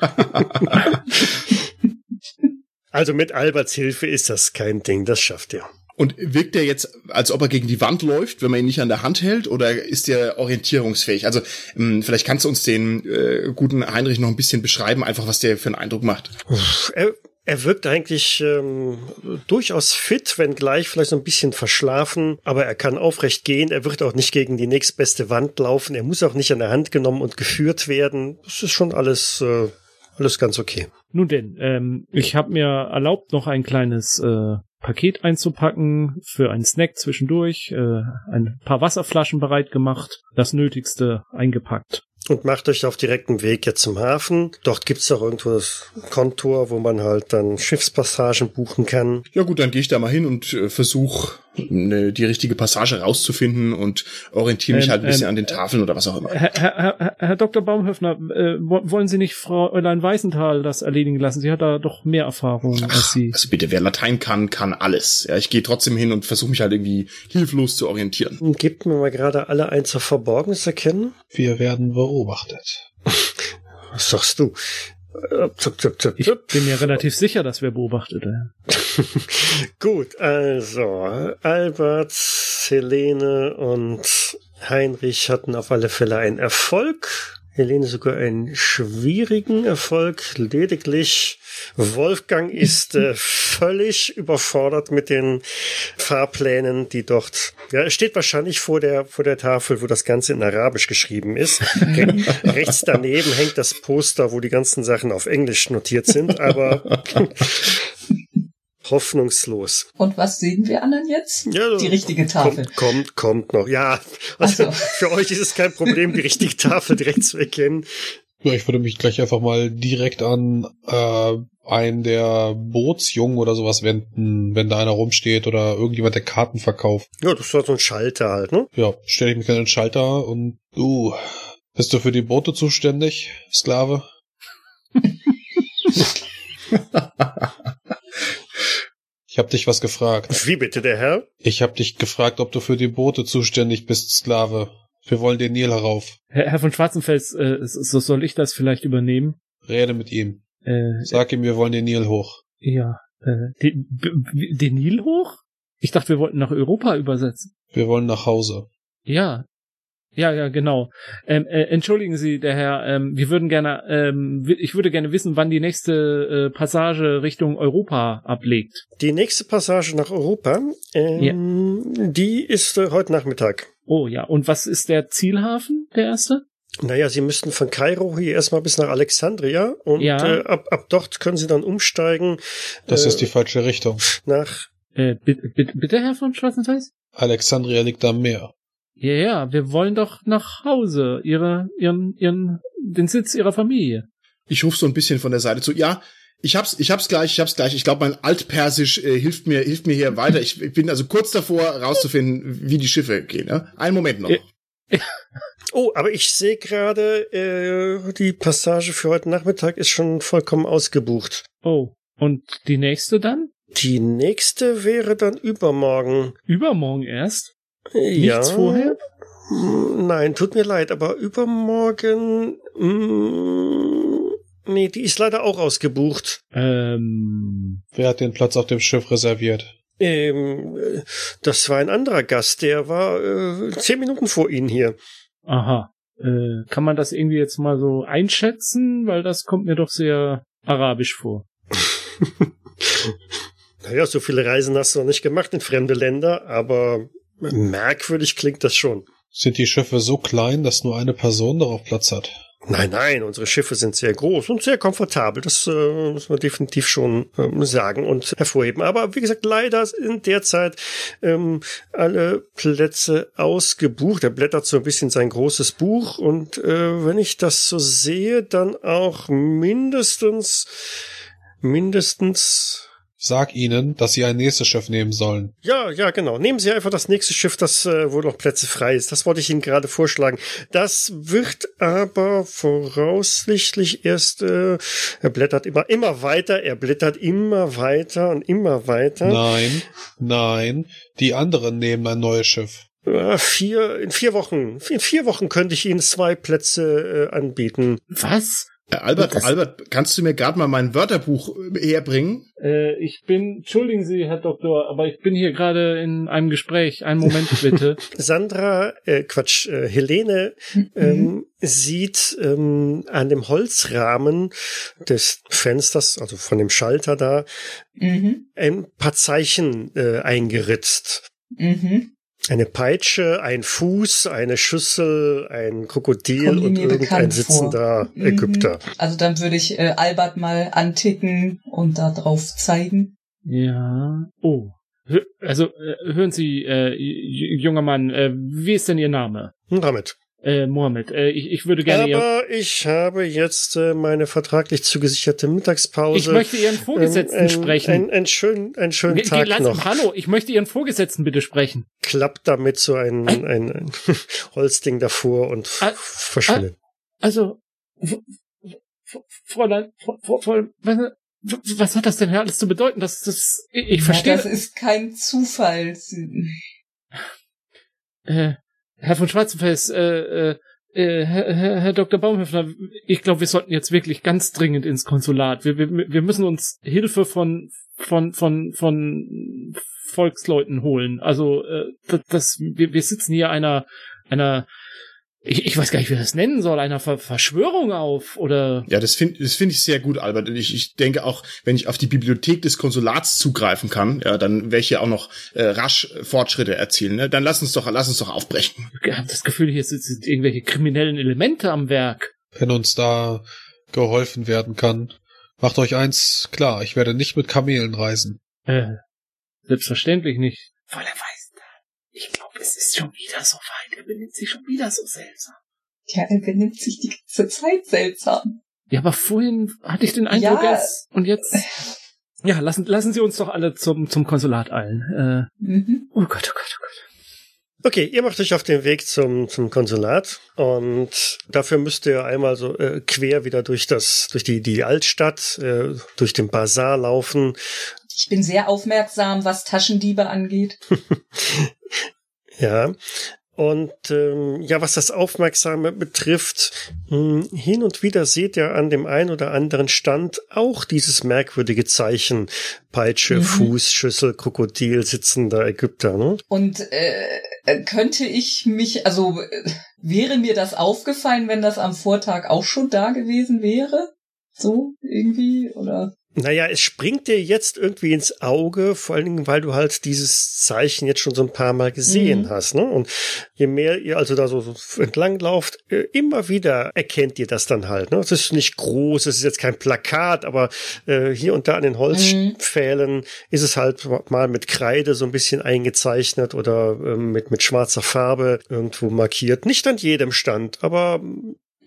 Also mit Alberts Hilfe ist das kein Ding, das schafft er. Und wirkt er jetzt, als ob er gegen die Wand läuft, wenn man ihn nicht an der Hand hält, oder ist er orientierungsfähig? Also ähm, vielleicht kannst du uns den äh, guten Heinrich noch ein bisschen beschreiben, einfach was der für einen Eindruck macht. Er, er wirkt eigentlich ähm, durchaus fit, wenn gleich vielleicht so ein bisschen verschlafen, aber er kann aufrecht gehen. Er wird auch nicht gegen die nächstbeste Wand laufen. Er muss auch nicht an der Hand genommen und geführt werden. Das ist schon alles, äh, alles ganz okay. Nun denn, ähm, ich habe mir erlaubt, noch ein kleines äh, Paket einzupacken für einen Snack zwischendurch, äh, ein paar Wasserflaschen bereit gemacht, das Nötigste eingepackt. Und macht euch auf direktem Weg jetzt zum Hafen. Dort gibt's auch irgendwo das Kontor, wo man halt dann Schiffspassagen buchen kann. Ja gut, dann gehe ich da mal hin und äh, versuche ne, die richtige Passage rauszufinden und orientiere mich Ähm, halt ein bisschen ähm, an den Tafeln oder was auch immer. Herr, Herr, Herr, Herr Dr. Baumhöfner, äh, wo- wollen Sie nicht Frau Eulein Weißenthal das erledigen lassen? Sie hat da doch mehr Erfahrung als Sie. Also bitte, wer Latein kann, kann alles. Ja, ich gehe trotzdem hin und versuche mich halt irgendwie hilflos zu orientieren. Gebt mir mal gerade alle ein zur Verborgenes erkennen. Wir werden beobachtet. (laughs) Was sagst du? Äh, zup, zup, zup, Ich bin mir relativ sicher, dass wir beobachtet werden. (laughs) Gut, also Albert, Helene und Heinrich hatten auf alle Fälle einen Erfolg. Helene sogar einen schwierigen Erfolg. Lediglich Wolfgang ist äh, völlig überfordert mit den Fahrplänen, die dort. Ja, er steht wahrscheinlich vor der vor der Tafel, wo das Ganze in Arabisch geschrieben ist. Re (laughs) rechts daneben hängt das Poster, wo die ganzen Sachen auf Englisch notiert sind, aber (laughs) hoffnungslos. Und was sehen wir anderen jetzt? Ja, Die richtige Tafel. Kommt, kommt, kommt noch. Ja, also so. für euch ist es kein Problem, die richtige (laughs) Tafel direkt zu erkennen. Ja, ich würde mich gleich einfach mal direkt an äh, einen der Bootsjungen oder sowas wenden, wenn da einer rumsteht oder irgendjemand der Karten verkauft. Ja, das war so ein Schalter halt, ne? Ja, stelle ich mich an den Schalter und du, bist du für die Boote zuständig, Sklave? (laughs) (laughs) hab dich was gefragt. Wie bitte, der Herr? Ich hab dich gefragt, ob du für die Boote zuständig bist, Sklave. Wir wollen den Nil herauf. Herr, Herr von Schwarzenfels, äh, so soll ich das vielleicht übernehmen? Rede mit ihm. Äh, Sag ihm, wir wollen den Nil hoch. ja, äh, den, den Nil hoch? Ich dachte, wir wollten nach Europa übersetzen. Wir wollen nach Hause. Ja. Ja, ja, genau. Ähm, äh, entschuldigen Sie, der Herr, ähm, wir würden gerne, ähm, ich würde gerne wissen, wann die nächste äh, Passage Richtung Europa ablegt. Die nächste Passage nach Europa, ähm, die ist äh, heute Nachmittag. Oh ja, und was ist der Zielhafen, der erste? Naja, Sie müssten von Kairo hier erstmal bis nach Alexandria und Ja. äh, ab, ab dort können Sie dann umsteigen Das äh, ist die falsche Richtung. nach Äh, bitte, bitte, bitte, Herr von Schwarzenfels? Alexandria liegt am Meer. Ja, ja, wir wollen doch nach Hause, ihre, ihren, ihren, den Sitz ihrer Familie. Ich rufe so ein bisschen von der Seite zu. Ja, ich hab's, ich hab's gleich, ich hab's gleich. Ich glaube, mein Altpersisch äh, hilft mir, hilft mir hier weiter. Ich, ich bin also kurz davor, rauszufinden, wie die Schiffe gehen. Ne? Einen Moment noch. Ja. (laughs) Oh, aber ich sehe gerade, äh, die Passage für heute Nachmittag ist schon vollkommen ausgebucht. Oh, und die nächste dann? Die nächste wäre dann übermorgen. Übermorgen erst? Ja. Nichts vorher? Mm, Nein, tut mir leid, aber übermorgen. Mm, nee, die ist leider auch ausgebucht. Ähm, Wer hat den Platz auf dem Schiff reserviert? Ähm, äh, das war ein anderer Gast, der war äh, zehn Minuten vor Ihnen hier. aha. Äh, kann man das irgendwie jetzt mal so einschätzen? Weil das kommt mir doch sehr arabisch vor. (laughs) Naja, so viele Reisen hast du noch nicht gemacht in fremde Länder, aber merkwürdig klingt das schon. Sind die Schiffe so klein, dass nur eine Person darauf Platz hat? Nein, nein, unsere Schiffe sind sehr groß und sehr komfortabel. Das äh, muss man definitiv schon ähm, sagen und hervorheben. Aber wie gesagt, leider sind derzeit ähm, alle Plätze ausgebucht. Er blättert so ein bisschen sein großes Buch und äh, wenn ich das so sehe, dann auch mindestens, mindestens Sag ihnen, dass sie ein nächstes Schiff nehmen sollen. ja, ja, genau. Nehmen Sie einfach das nächste Schiff, das äh, wo noch Plätze frei ist. Das wollte ich Ihnen gerade vorschlagen. Das wird aber voraussichtlich erst. Äh, er blättert immer, immer weiter. Er blättert immer weiter und immer weiter. Nein, nein, die anderen nehmen ein neues Schiff. Äh, vier in vier Wochen. In vier Wochen könnte ich Ihnen zwei Plätze äh, anbieten. Was? Äh, Albert, Das- Albert, kannst du mir gerade mal mein Wörterbuch äh, herbringen? Äh, ich bin, entschuldigen Sie, Herr Doktor, aber ich bin hier gerade in einem Gespräch. Einen Moment bitte. (laughs) Sandra, äh, Quatsch, äh, Helene ähm, sieht ähm, an dem Holzrahmen des Fensters, also von dem Schalter da, Mhm. ein paar Zeichen äh, eingeritzt. Mhm. Eine Peitsche, ein Fuß, eine Schüssel, ein Krokodil und irgendein sitzender vor. Mhm. Ägypter. Also dann würde ich äh, Albert mal anticken und da drauf zeigen. Ja. Oh. Hö- Also, äh, hören Sie, äh, junger Mann, äh, wie ist denn Ihr Name? Und damit. Äh, Mohammed, äh, ich, ich würde gerne. Aber ich habe jetzt äh, meine vertraglich zugesicherte Mittagspause. Ich möchte Ihren Vorgesetzten ähm, ein, sprechen. Ein, ein, schön, einen schönen Ge- Tag lass- noch. Hallo, ich möchte Ihren Vorgesetzten bitte sprechen. Klappt damit so ein, ein, ein (laughs) Holzding davor und Ah, verschwindet. Also, w- w- Fräulein, Fr- Fr- Fräulein, was hat das denn alles zu bedeuten? Das, das, ich, ich verstehe. Ja, das ist kein Zufall. äh, Herr von Schwarzenfels, äh, äh, äh, Herr, Herr, Herr Dr. Baumhöfner, ich glaube, wir sollten jetzt wirklich ganz dringend ins Konsulat. Wir, wir, wir müssen uns Hilfe von, von, von, von Volksleuten holen. Also, äh, das, wir, wir sitzen hier einer, einer, ich, ich weiß gar nicht, wie ich das nennen soll, einer Ver Verschwörung auf oder Ja, das finde das find ich sehr gut, Albert. Und ich, ich denke auch, wenn ich auf die Bibliothek des Konsulats zugreifen kann, ja, dann werde ich ja auch noch äh, rasch Fortschritte erzielen. Ne? Dann lass uns doch, lass uns doch aufbrechen. ich habe das Gefühl, hier sind, sind irgendwelche kriminellen Elemente am Werk. Wenn uns da geholfen werden kann. Macht euch eins klar, ich werde nicht mit Kamelen reisen. Äh, selbstverständlich nicht. Voller Weißenthal. Ich glaube, es ist schon wieder so weit. Er benimmt sich schon wieder so seltsam. Ja, er benimmt sich die ganze Zeit seltsam. Ja, aber vorhin hatte ich den Eindruck, Ja. dass, und jetzt, ja, lassen, lassen Sie uns doch alle zum, zum Konsulat eilen. Äh, Mhm. oh Gott, oh Gott, oh Gott. Okay, ihr macht euch auf den Weg zum, zum Konsulat und dafür müsst ihr einmal so äh, quer wieder durch das, durch die, die Altstadt, äh, durch den Bazar laufen. Ich bin sehr aufmerksam, was Taschendiebe angeht. (laughs) ja, und ähm, ja, was das Aufmerksame betrifft, mh, hm, hin und wieder seht ihr an dem einen oder anderen Stand auch dieses merkwürdige Zeichen. Peitsche, mhm. Fuß, Schüssel, Krokodil, sitzender Ägypter. Ne? Und äh, könnte ich mich, also äh, wäre mir das aufgefallen, wenn das am Vortag auch schon da gewesen wäre? So irgendwie? Oder? Naja, es springt dir jetzt irgendwie ins Auge, vor allen Dingen, weil du halt dieses Zeichen jetzt schon so ein paar Mal gesehen mhm. hast. Ne? Und je mehr ihr also da so entlang lauft, äh, immer wieder erkennt ihr das dann halt. Ne? Es ist nicht groß, es ist jetzt kein Plakat, aber äh, hier und da an den Holzpfählen mhm. ist es halt mal mit Kreide so ein bisschen eingezeichnet oder äh, mit, mit schwarzer Farbe irgendwo markiert. Nicht an jedem Stand, aber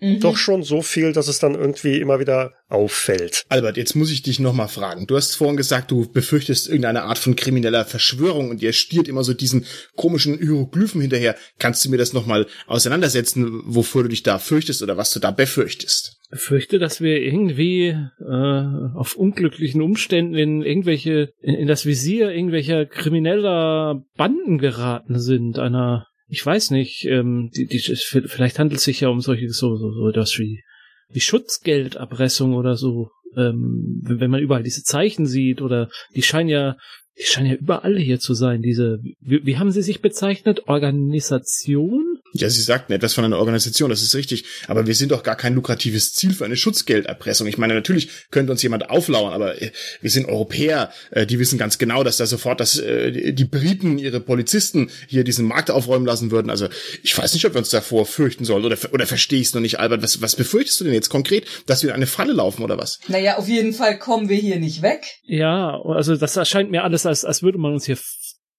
Mhm. Doch schon so viel, dass es dann irgendwie immer wieder auffällt. Albert, jetzt muss ich dich nochmal fragen. Du hast vorhin gesagt, du befürchtest irgendeine Art von krimineller Verschwörung und ihr stiert immer so diesen komischen Hieroglyphen hinterher. Kannst du mir das nochmal auseinandersetzen, wovor du dich da fürchtest oder was du da befürchtest? Ich fürchte, dass wir irgendwie äh, auf unglücklichen Umständen in irgendwelche, in, in das Visier irgendwelcher krimineller Banden geraten sind, einer ich weiß nicht, ähm, die, die, vielleicht handelt es sich ja um solche, so, so, so das wie, wie Schutzgelderpressung oder so, ähm, wenn man überall diese Zeichen sieht oder die scheinen ja, die scheinen ja überall hier zu sein, diese, wie, wie haben sie sich bezeichnet? Organisation? Ja, Sie sagten etwas von einer Organisation, das ist richtig. Aber wir sind doch gar kein lukratives Ziel für eine Schutzgelderpressung. Ich meine, natürlich könnte uns jemand auflauern, aber äh, wir sind Europäer, äh, die wissen ganz genau, dass da sofort dass, äh, die Briten ihre Polizisten hier diesen Markt aufräumen lassen würden. Also ich weiß nicht, ob wir uns davor fürchten sollen oder, oder verstehe ich es noch nicht, Albert. Was, was befürchtest du denn jetzt konkret, dass wir in eine Falle laufen oder was? Naja, auf jeden Fall kommen wir hier nicht weg. Ja, also das erscheint mir alles, als, als würde man uns hier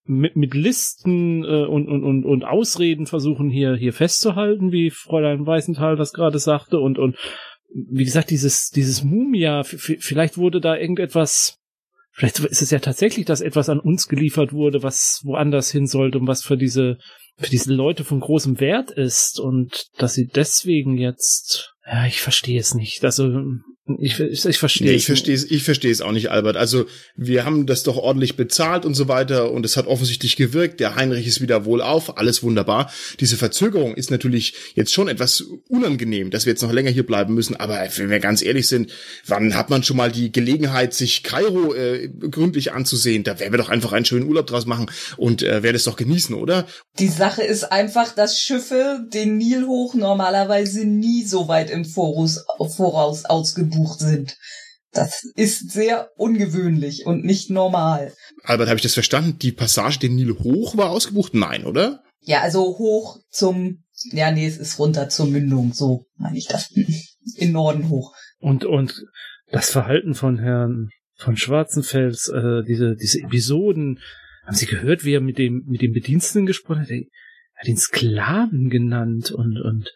mit, mit Listen äh, und, und, und, und Ausreden versuchen hier, hier festzuhalten, wie Fräulein Weißenthal das gerade sagte. Und, und wie gesagt, dieses, dieses Mumia, vielleicht wurde da irgendetwas, vielleicht ist es ja tatsächlich, dass etwas an uns geliefert wurde, was woanders hin sollte und was für diese, für diese Leute von großem Wert ist und dass sie deswegen jetzt, ja, ich verstehe es nicht. Also ich, ich, ich verstehe nee, ich verstehe es. Ich verstehe es auch nicht, Albert. Also wir haben das doch ordentlich bezahlt und so weiter und es hat offensichtlich gewirkt. Der Heinrich ist wieder wohl auf, alles wunderbar. Diese Verzögerung ist natürlich jetzt schon etwas unangenehm, dass wir jetzt noch länger hier bleiben müssen. Aber wenn wir ganz ehrlich sind, wann hat man schon mal die Gelegenheit, sich Kairo äh, gründlich anzusehen? Da werden wir doch einfach einen schönen Urlaub draus machen und äh, werden es doch genießen, oder? Die Sache ist einfach, dass Schiffe den Nil hoch normalerweise nie so weit im Voraus, Voraus ausgebucht gebucht sind. Das ist sehr ungewöhnlich und nicht normal. Albert, habe ich das verstanden? Die Passage den Nil hoch war ausgebucht? Nein, oder? Ja, also hoch zum, ja, nee, es ist runter zur Mündung, so meine ich das. (laughs) In Norden hoch. Und, und das Verhalten von Herrn von Schwarzenfels, äh, diese, diese Episoden, haben Sie gehört, wie er mit dem, mit dem Bediensteten gesprochen hat? Er hat ihn Sklaven genannt und, und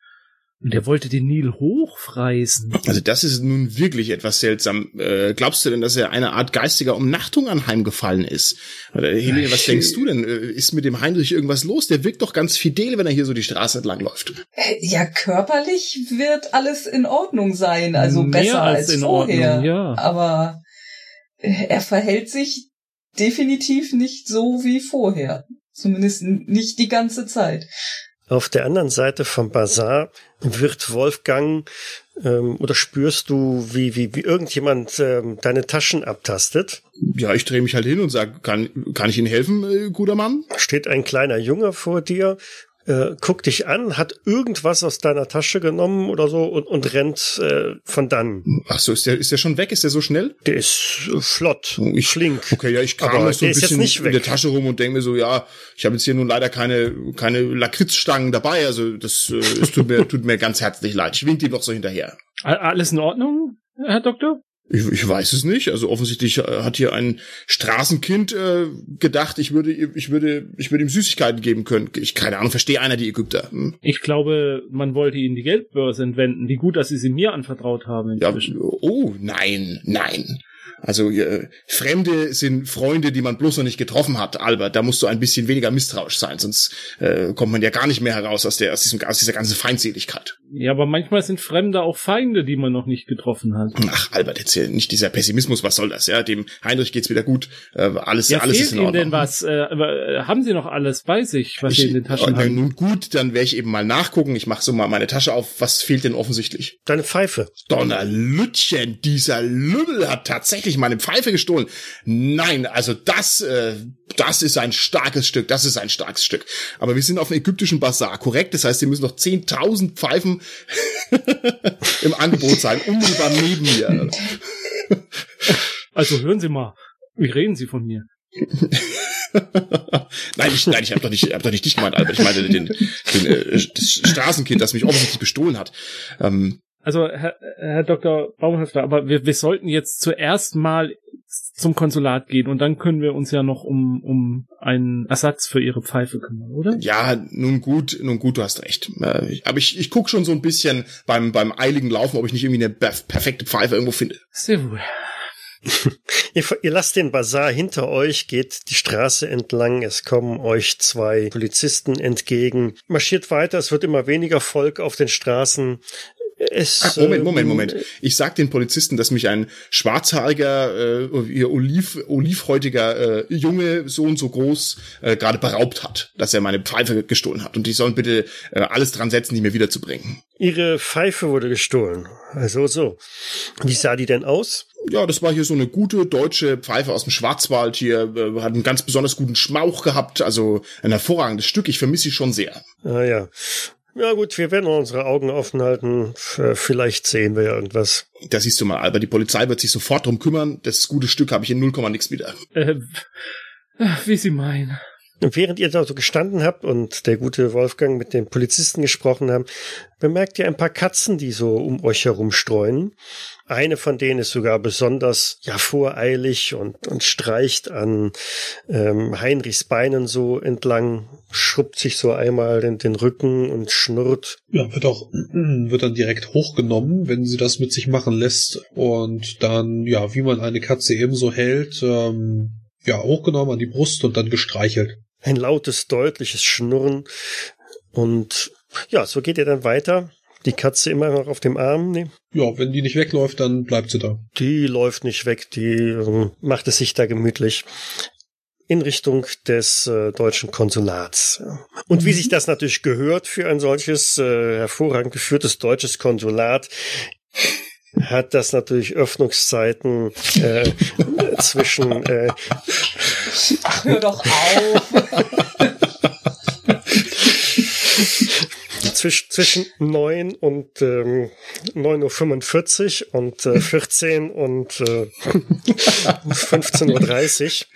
und er wollte den Nil hochfreisen. Also das ist nun wirklich etwas seltsam. Äh, glaubst du denn, dass er eine Art geistiger Umnachtung anheimgefallen ist? Oder Helene, was denkst du denn? Äh, ist mit dem Heinrich irgendwas los? Der wirkt doch ganz fidel, wenn er hier so die Straße entlang läuft. Äh, ja, körperlich wird alles in Ordnung sein. Also Mehr besser als, als vorher. Ordnung, ja. Aber äh, er verhält sich definitiv nicht so wie vorher. Zumindest nicht die ganze Zeit. Auf der anderen Seite vom Bazar wird Wolfgang ähm, oder spürst du, wie, wie, wie irgendjemand ähm, deine Taschen abtastet? Ja, ich drehe mich halt hin und sage, kann, kann ich Ihnen helfen, äh, guter Mann? Steht ein kleiner Junge vor dir äh, guckt dich an, hat irgendwas aus deiner Tasche genommen oder so und, und rennt äh, von dann. Ach so, ist der, ist der schon weg? Ist der so schnell? Der ist äh, flott, oh, ich, flink. Okay, ja, ich kram so ein bisschen in der Tasche rum und denke mir so, ja, ich habe jetzt hier nun leider keine, keine Lakritzstangen dabei, also das äh, es tut, mir, tut mir ganz herzlich leid. Ich wink dir doch so hinterher. Alles in Ordnung, Herr Doktor? Ich, ich weiß es nicht. Also offensichtlich äh, hat hier ein Straßenkind äh, gedacht, ich würde, ich würde, ich würde ihm Süßigkeiten geben können. Ich keine Ahnung, verstehe einer die Ägypter. Hm? Ich glaube, man wollte ihnen die Geldbörse entwenden. Wie gut, dass sie sie mir anvertraut haben. Inzwischen. Ja, oh nein, nein. Also äh, Fremde sind Freunde, die man bloß noch nicht getroffen hat, Albert. Da musst du ein bisschen weniger misstrauisch sein, sonst äh, kommt man ja gar nicht mehr heraus aus der aus, diesem, aus dieser ganzen Feindseligkeit. Ja, aber manchmal sind Fremde auch Feinde, die man noch nicht getroffen hat. Ach, Albert, erzähl nicht dieser Pessimismus, was soll das? Ja, dem Heinrich geht's wieder gut. Äh, alles, Ja, alles fehlt ist in Ihnen Ordnung. denn was? Äh, äh, haben Sie noch alles bei sich, was Ich, Sie in den Taschen äh, haben? nun gut, dann werde ich eben mal nachgucken. Ich mache so mal meine Tasche auf. Was fehlt denn offensichtlich? Deine Pfeife. Donnerlütchen, dieser Lümmel hat tatsächlich meine Pfeife gestohlen. Nein, also das, äh, das ist ein starkes Stück, das ist ein starkes Stück. Aber wir sind auf einem ägyptischen Bazar, korrekt? Das heißt, wir müssen noch 10.000 Pfeifen (laughs) im Angebot sein, unmittelbar neben mir. Also hören Sie mal, wie reden Sie von mir? nein, ich, nein, ich habe doch nicht, ich hab doch nicht dich gemeint, Albert. Ich meine den, den äh, das Straßenkind, das mich offensichtlich bestohlen hat. Ähm, Also, Herr, Herr Dr. Baumhöfler, aber wir, wir sollten jetzt zuerst mal zum Konsulat gehen und dann können wir uns ja noch um, um einen Ersatz für Ihre Pfeife kümmern, oder? Ja, nun gut, nun gut, du hast recht. Äh, Aber ich, ich guck schon so ein bisschen beim, beim eiligen Laufen, ob ich nicht irgendwie eine perf- perfekte Pfeife irgendwo finde. Sehr (laughs) wohl. Ihr, ihr lasst den Bazar hinter euch, geht die Straße entlang, es kommen euch zwei Polizisten entgegen, marschiert weiter, es wird immer weniger Volk auf den Straßen. Es, Ach, Moment, Moment, Moment. Ich sag den Polizisten, dass mich ein schwarzhaariger, äh, ihr oliv, olivhäutiger äh, Junge, so und so groß, äh, gerade beraubt hat, dass er meine Pfeife gestohlen hat. Und die sollen bitte äh, alles dran setzen, die mir wiederzubringen. Ihre Pfeife wurde gestohlen. Also so. Wie sah die denn aus? Ja, das war hier so eine gute deutsche Pfeife aus dem Schwarzwald hier, äh, hat einen ganz besonders guten Schmauch gehabt, also ein hervorragendes Stück. Ich vermisse sie schon sehr. Ah ja. Ja gut, wir werden unsere Augen offen halten. F- Vielleicht sehen wir ja irgendwas. Da siehst du mal, Albert, die Polizei wird sich sofort drum kümmern. Das gute Stück habe ich in 0, nix wieder. Äh, wie Sie meinen. Und während ihr da so gestanden habt und der gute Wolfgang mit dem Polizisten gesprochen haben, bemerkt ihr ein paar Katzen, die so um euch herum streuen. Eine von denen ist sogar besonders ja voreilig und, und streicht an ähm, Heinrichs Beinen so entlang, schrubbt sich so einmal den, den Rücken und schnurrt. Ja, wird auch, (clears throat) wird dann direkt hochgenommen, wenn sie das mit sich machen lässt und dann, ja, wie man eine Katze ebenso hält, ähm, ja, hochgenommen an die Brust und dann gestreichelt. Ein lautes, deutliches Schnurren. Und ja, so geht ihr dann weiter. Die Katze immer noch auf dem Arm. Nee, Ja, wenn die nicht wegläuft, dann bleibt sie da. Die läuft nicht weg, die ähm, macht es sich da gemütlich in Richtung des äh, deutschen Konsulats. Und wie sich das natürlich gehört für ein solches äh, hervorragend geführtes deutsches Konsulat, hat das natürlich Öffnungszeiten äh, zwischen äh, Ach, hör doch auf. (laughs) zwischen, zwischen 9 und ähm, 9.45 Uhr und äh, (laughs) 14 und äh, 15.30 Uhr.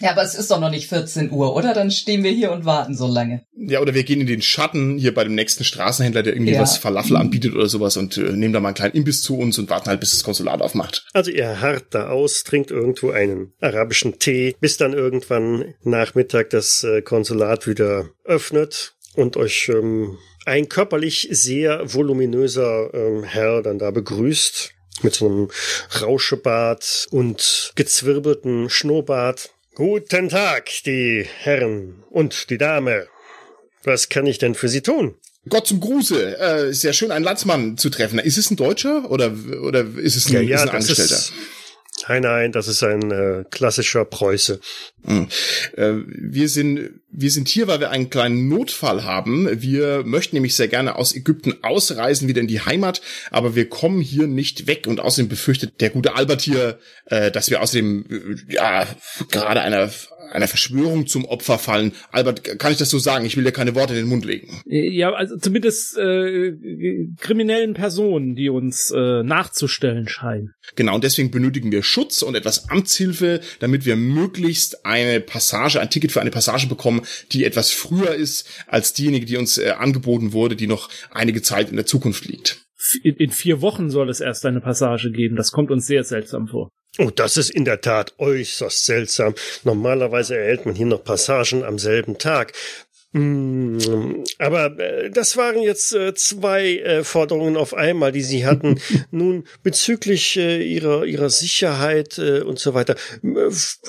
Ja, aber es ist doch noch nicht 14 Uhr, oder? Dann stehen wir hier und warten so lange. Ja, oder wir gehen in den Schatten hier bei dem nächsten Straßenhändler, der irgendwie Ja. was Falafel anbietet oder sowas und äh, nehmen da mal einen kleinen Imbiss zu uns und warten halt, bis das Konsulat aufmacht. Also ihr harrt da aus, trinkt irgendwo einen arabischen Tee, bis dann irgendwann Nachmittag das äh, Konsulat wieder öffnet und euch ähm, ein körperlich sehr voluminöser ähm, Herr dann da begrüßt mit so einem Rauschebart und gezwirbelten Schnurrbart. Guten Tag, die Herren und die Dame. Was kann ich denn für Sie tun? Gott zum Gruße. Äh, sehr schön, einen Landsmann zu treffen. Ist es ein Deutscher oder, oder ist es ein, ist ein Angestellter? ist, nein, nein, das ist ein äh, klassischer Preuße. Mhm. Äh, wir sind, wir sind hier, weil wir einen kleinen Notfall haben. Wir möchten nämlich sehr gerne aus Ägypten ausreisen, wieder in die Heimat, aber wir kommen hier nicht weg und außerdem befürchtet der gute Albert hier, äh, dass wir außerdem, äh, ja, gerade einer, einer Verschwörung zum Opfer fallen. Albert, kann ich das so sagen? Ich will dir keine Worte in den Mund legen. Ja, also zumindest äh, kriminellen Personen, die uns äh, nachzustellen scheinen. Genau, und deswegen benötigen wir Schutz und etwas Amtshilfe, damit wir möglichst eine Passage, ein Ticket für eine Passage bekommen, die etwas früher ist als diejenige, die uns äh, angeboten wurde, die noch einige Zeit in der Zukunft liegt. In, in vier Wochen soll es erst eine Passage geben. Das kommt uns sehr seltsam vor. Oh, das ist in der Tat äußerst seltsam. Normalerweise erhält man hier noch Passagen am selben Tag. Mm, Aber äh, das waren jetzt äh, zwei äh, Forderungen auf einmal, die Sie hatten. (laughs) Nun bezüglich ihrer ihrer Sicherheit und so weiter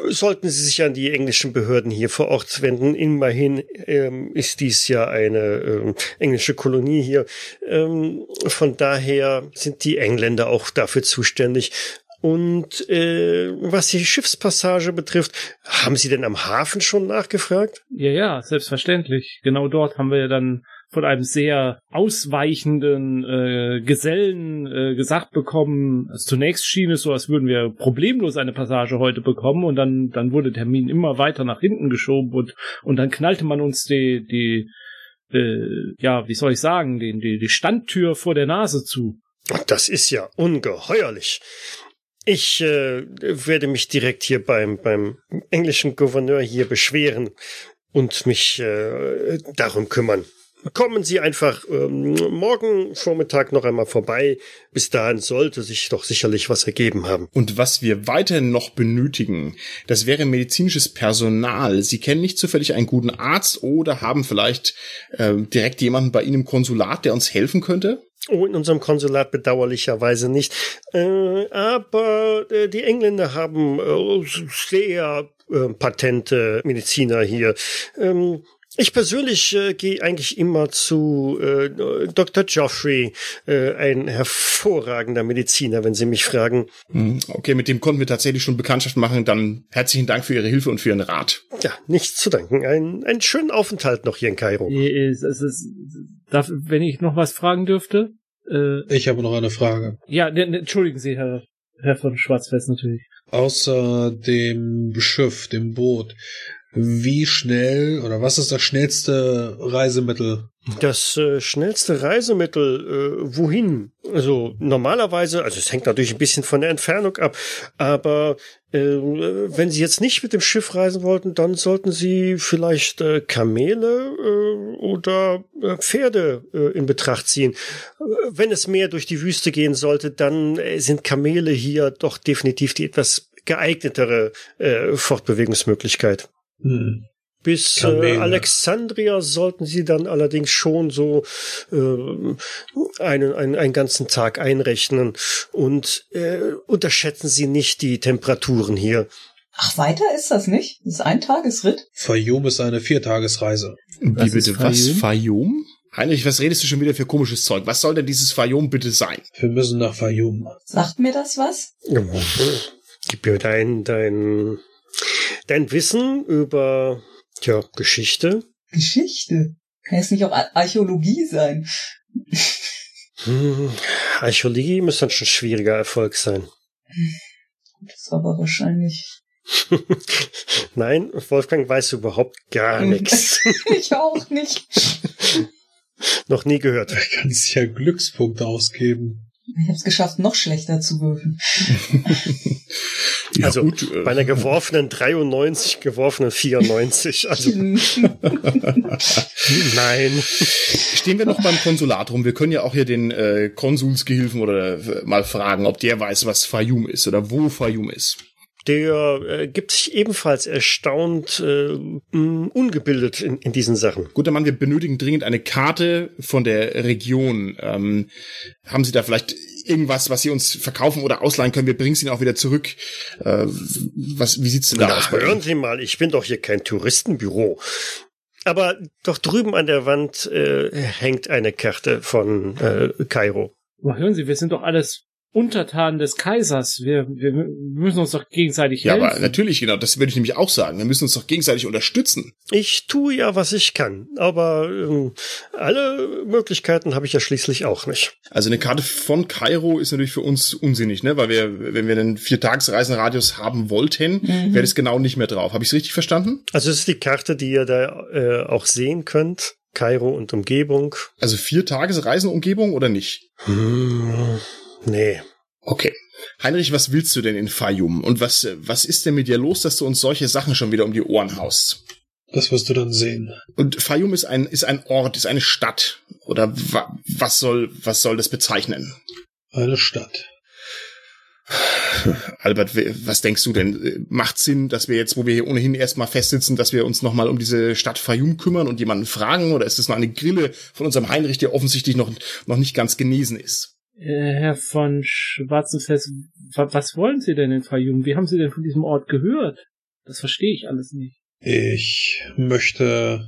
sollten Sie sich an die englischen Behörden hier vor Ort wenden. Immerhin ähm, ist dies ja eine ähm, englische Kolonie hier. Ähm, von daher sind die Engländer auch dafür zuständig. Und äh, was die Schiffspassage betrifft, haben Sie denn am Hafen schon nachgefragt? Ja, ja, selbstverständlich. Genau dort haben wir ja dann von einem sehr ausweichenden äh, Gesellen äh, gesagt bekommen, also zunächst schien es so, als würden wir problemlos eine Passage heute bekommen und dann, dann wurde der Termin immer weiter nach hinten geschoben und, und dann knallte man uns die, die äh, ja, wie soll ich sagen, die, die, die Standtür vor der Nase zu. Das ist ja ungeheuerlich. Ich äh, werde mich direkt hier beim, beim englischen Gouverneur hier beschweren und mich äh, darum kümmern. Kommen Sie einfach ähm, morgen Vormittag noch einmal vorbei. Bis dahin sollte sich doch sicherlich was ergeben haben. Und was wir weiterhin noch benötigen, das wäre medizinisches Personal. Sie kennen nicht zufällig einen guten Arzt oder haben vielleicht äh, direkt jemanden bei Ihnen im Konsulat, der uns helfen könnte? Oh, in unserem Konsulat bedauerlicherweise nicht. Äh, aber äh, die Engländer haben äh, sehr äh, patente Mediziner hier. Ähm, ich persönlich äh, gehe eigentlich immer zu äh, Dr. Geoffrey, äh, ein hervorragender Mediziner, wenn Sie mich fragen. Hm, Okay, mit dem konnten wir tatsächlich schon Bekanntschaft machen. Dann herzlichen Dank für Ihre Hilfe und für Ihren Rat. Ja, nichts zu danken. Ein, einen schönen Aufenthalt noch hier in Kairo. Es, es, es, darf, wenn ich noch was fragen dürfte? Äh, Ich habe noch eine Frage. ja, ne, ne, entschuldigen Sie, Herr, Herr von Schwarzfest natürlich. Außer dem Schiff, dem Boot, wie schnell oder was ist das schnellste Reisemittel? Das äh, schnellste Reisemittel, äh, wohin? Also normalerweise, also es hängt natürlich ein bisschen von der Entfernung ab, aber äh, wenn Sie jetzt nicht mit dem Schiff reisen wollten, dann sollten Sie vielleicht äh, Kamele äh, oder äh, Pferde äh, in Betracht ziehen. Wenn es mehr durch die Wüste gehen sollte, dann äh, sind Kamele hier doch definitiv die etwas geeignetere äh, Fortbewegungsmöglichkeit. Hm. Bis äh. Alexandria sollten sie dann allerdings schon so äh, einen, einen, einen ganzen Tag einrechnen. Und äh, unterschätzen Sie nicht die Temperaturen hier. Ach, weiter ist das nicht? Das ist ein Tagesritt? Fayum ist eine Viertagesreise. Wie bitte, was? Fayum? Fayum? Heinrich, was redest du schon wieder für komisches Zeug? Was soll denn dieses Fayum bitte sein? Wir müssen nach Fayum. Sagt mir das was? Gib mir dein, dein, dein Wissen über ja, Geschichte. Geschichte. Kann es nicht auch Ar- Archäologie sein? Hm, Archäologie müsste dann schon schwieriger Erfolg sein. Das ist aber wahrscheinlich. (laughs) Nein, Wolfgang weiß überhaupt gar (laughs) nichts. ich auch nicht. (laughs) Noch nie gehört. Da kannst du ja Glückspunkte ausgeben. Ich habe es geschafft, noch schlechter zu würfeln. (laughs) Ja, also gut, äh, bei einer geworfenen 93, geworfenen 94. (laughs) Also nein. Stehen wir noch beim Konsulat rum. Wir können ja auch hier den äh, Konsulsgehilfen oder äh, mal fragen, ob der weiß, was Fayum ist oder wo Fayum ist. Der äh, gibt sich ebenfalls erstaunt äh, ungebildet in, in diesen Sachen. Guter Mann, wir benötigen dringend eine Karte von der Region. Ähm, haben Sie da vielleicht irgendwas, was Sie uns verkaufen oder ausleihen können? Wir bringen es Ihnen auch wieder zurück. Äh, was, wie sieht's denn da aus? Na, Ihnen? hören Sie mal, ich bin doch hier kein Touristenbüro. Aber doch drüben an der Wand äh, hängt eine Karte von äh, Kairo. Aber hören Sie, wir sind doch alles Untertanen des Kaisers. Wir, wir müssen uns doch gegenseitig Ja, helfen. aber natürlich, genau, das würde ich nämlich auch sagen. Wir müssen uns doch gegenseitig unterstützen. Ich tue ja, was ich kann, aber ähm, alle Möglichkeiten habe ich ja schließlich auch nicht. Also eine Karte von Kairo ist natürlich für uns unsinnig, ne? Weil wir, wenn wir einen Viertagesreisenradius haben wollten, wäre das genau nicht mehr drauf. Habe ich es richtig verstanden? Also es ist die Karte, die ihr da äh, auch sehen könnt. Kairo und Umgebung. Also vier Tagesreisenumgebung oder nicht? Hm, (laughs) nee. Okay. Heinrich, was willst du denn in Fayum? Und was, was ist denn mit dir los, dass du uns solche Sachen schon wieder um die Ohren haust? Das wirst du dann sehen. Und Fayum ist ein, ist ein Ort, ist eine Stadt. Oder wa, was soll, was soll das bezeichnen? Eine Stadt. Albert, was denkst du denn? Macht Sinn, dass wir jetzt, wo wir hier ohnehin erstmal festsitzen, dass wir uns nochmal um diese Stadt Fayum kümmern und jemanden fragen? Oder ist das nur eine Grille von unserem Heinrich, der offensichtlich noch, noch nicht ganz genesen ist? Äh, Herr von Schwarzenfels, was wollen Sie denn in Fayum? Wie haben Sie denn von diesem Ort gehört? Das verstehe ich alles nicht. Ich möchte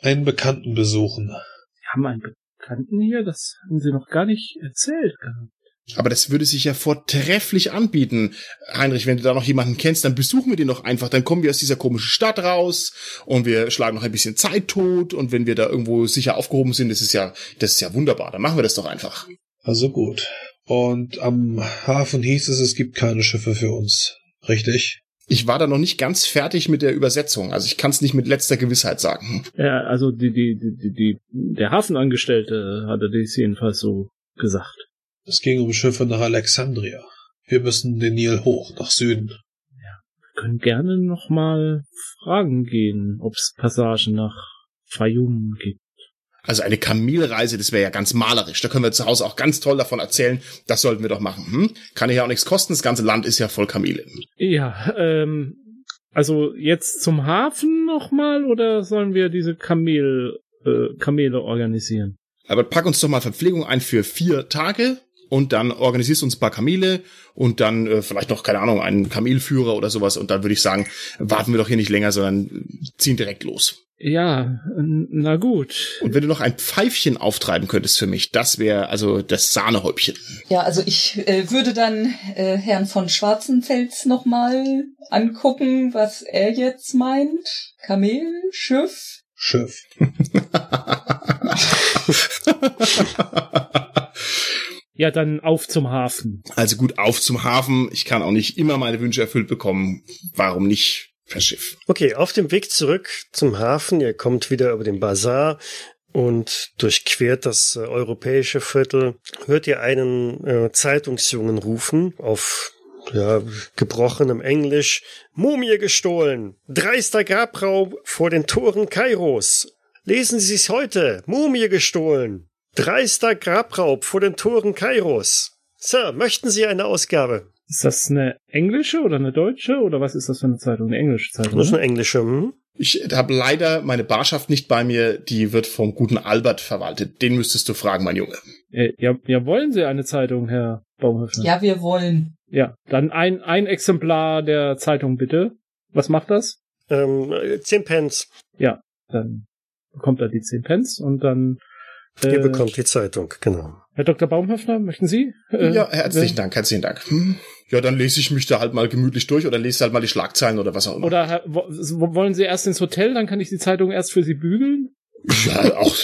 einen Bekannten besuchen. Sie haben einen Bekannten hier? Das haben Sie noch gar nicht erzählt gehabt. Aber das würde sich ja vortrefflich anbieten. Heinrich, wenn du da noch jemanden kennst, dann besuchen wir den doch einfach. Dann kommen wir aus dieser komischen Stadt raus und wir schlagen noch ein bisschen Zeit tot. Und wenn wir da irgendwo sicher aufgehoben sind, das ist ja, das ist ja wunderbar. Dann machen wir das doch einfach. Also gut. Und am Hafen hieß es, es gibt keine Schiffe für uns. Richtig? Ich war da noch nicht ganz fertig mit der Übersetzung. Also ich kann es nicht mit letzter Gewissheit sagen. Ja, also die, die, die, die, der Hafenangestellte hatte dies jedenfalls so gesagt. Es ging um Schiffe nach Alexandria. Wir müssen den Nil hoch, nach Süden. Ja, wir können gerne nochmal fragen gehen, ob es Passagen nach Fayum gibt. Also eine Kamelreise, das wäre ja ganz malerisch. Da können wir zu Hause auch ganz toll davon erzählen. Das sollten wir doch machen. Hm? Kann ja auch nichts kosten. Das ganze Land ist ja voll Kamele. Ja, ähm, also jetzt zum Hafen nochmal oder sollen wir diese Kamel, äh, Kamele organisieren? Aber pack uns doch mal Verpflegung ein für vier Tage und dann organisierst uns ein paar Kamele und dann äh, vielleicht noch, keine Ahnung, einen Kamelführer oder sowas und dann würde ich sagen, warten wir doch hier nicht länger, sondern ziehen direkt los. Ja, na gut. Und wenn du noch ein Pfeifchen auftreiben könntest für mich, das wäre also das Sahnehäubchen. Ja, also ich äh, würde dann äh, Herrn von Schwarzenfels nochmal angucken, was er jetzt meint. Kamel, Schiff. Schiff. (laughs) Ja, dann auf zum Hafen. Also gut, auf zum Hafen. Ich kann auch nicht immer meine Wünsche erfüllt bekommen. Warum nicht per? Okay, auf dem Weg zurück zum Hafen. Ihr kommt wieder über den Bazar und durchquert das äh, europäische Viertel. Hört ihr einen äh, Zeitungsjungen rufen auf ja, gebrochenem Englisch. Mumie gestohlen! Dreister Grabraub vor den Toren Kairos! Lesen Sie es heute! Mumie gestohlen! Dreister Grabraub vor den Toren Kairos. Sir, möchten Sie eine Ausgabe? Ist das eine englische oder eine deutsche oder was ist das für eine Zeitung? Eine englische Zeitung? Das ist ne? eine englische. Hm? Ich habe leider meine Barschaft nicht bei mir. Die wird vom guten Albert verwaltet. Den müsstest du fragen, mein Junge. Äh, ja, ja, wollen Sie eine Zeitung, Herr Baumhöfner? Ja, wir wollen. Ja, dann ein, ein Exemplar der Zeitung bitte. Was macht das? Ähm, zehn Pence. Ja, dann bekommt er die 10 Pence und dann Ihr äh, bekommt die Zeitung, genau. Herr Dr. Baumhöfner, möchten Sie? Äh, ja, herzlichen wenn- Dank, herzlichen Dank. Hm. Ja, dann lese ich mich da halt mal gemütlich durch oder lese halt mal die Schlagzeilen oder was auch immer. Oder wollen Sie erst ins Hotel, dann kann ich die Zeitung erst für Sie bügeln? ja, auch.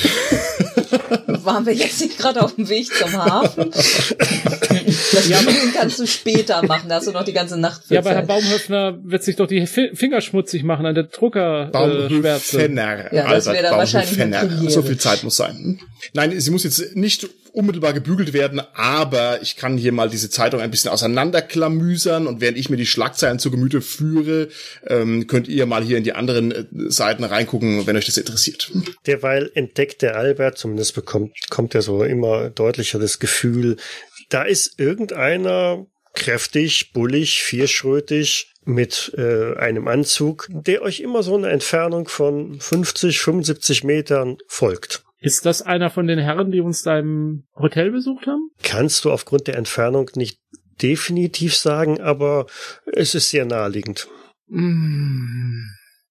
(laughs) Waren wir jetzt nicht gerade auf dem Weg zum Hafen? (laughs) Das Ja, kannst du später machen, da hast du noch die ganze Nacht für Ja, aber Herr. Baumhöfner wird sich doch die Fi- Finger schmutzig machen an der Druckerschwärze. Äh. Ja, das wäre dann Albert wahrscheinlich eine. So viel Zeit muss sein. Nein, sie muss jetzt nicht unmittelbar gebügelt werden, aber ich kann hier mal diese Zeitung ein bisschen auseinanderklamüsern und während ich mir die Schlagzeilen zu Gemüte führe, ähm, könnt ihr mal hier in die anderen äh, Seiten reingucken, wenn euch das interessiert. Derweil entdeckt der Albert, zumindest bekommt, kommt er so immer deutlicher das Gefühl, da ist irgendeiner kräftig, bullig, vierschrötig mit äh, einem Anzug, der euch immer so eine Entfernung von 50, 75 Metern folgt. Ist das einer von den Herren, die uns da im Hotel besucht haben? Kannst du aufgrund der Entfernung nicht definitiv sagen, aber es ist sehr naheliegend. Mm,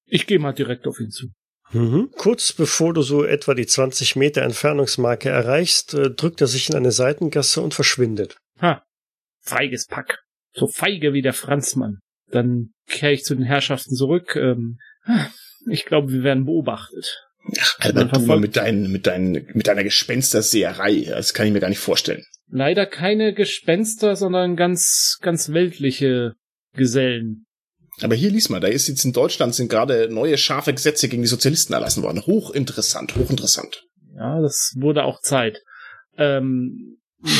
Ich gehe mal direkt auf ihn zu. Mhm. Kurz bevor du so etwa die 20 Meter Entfernungsmarke erreichst, äh, drückt er sich in eine Seitengasse und verschwindet. Ha, feiges Pack. So feige wie der Franzmann. Dann kehre ich zu den Herrschaften zurück. Ähm, ich glaube, wir werden beobachtet. Albert, du mal mit, deinen, mit, deinen, mit deiner Gespensterseherei, das kann ich mir gar nicht vorstellen. Leider keine Gespenster, sondern ganz, ganz weltliche Gesellen. Aber hier lies mal, da ist jetzt in Deutschland sind gerade neue scharfe Gesetze gegen die Sozialisten erlassen worden. Hochinteressant, hochinteressant. Ja, das wurde auch Zeit. Ähm,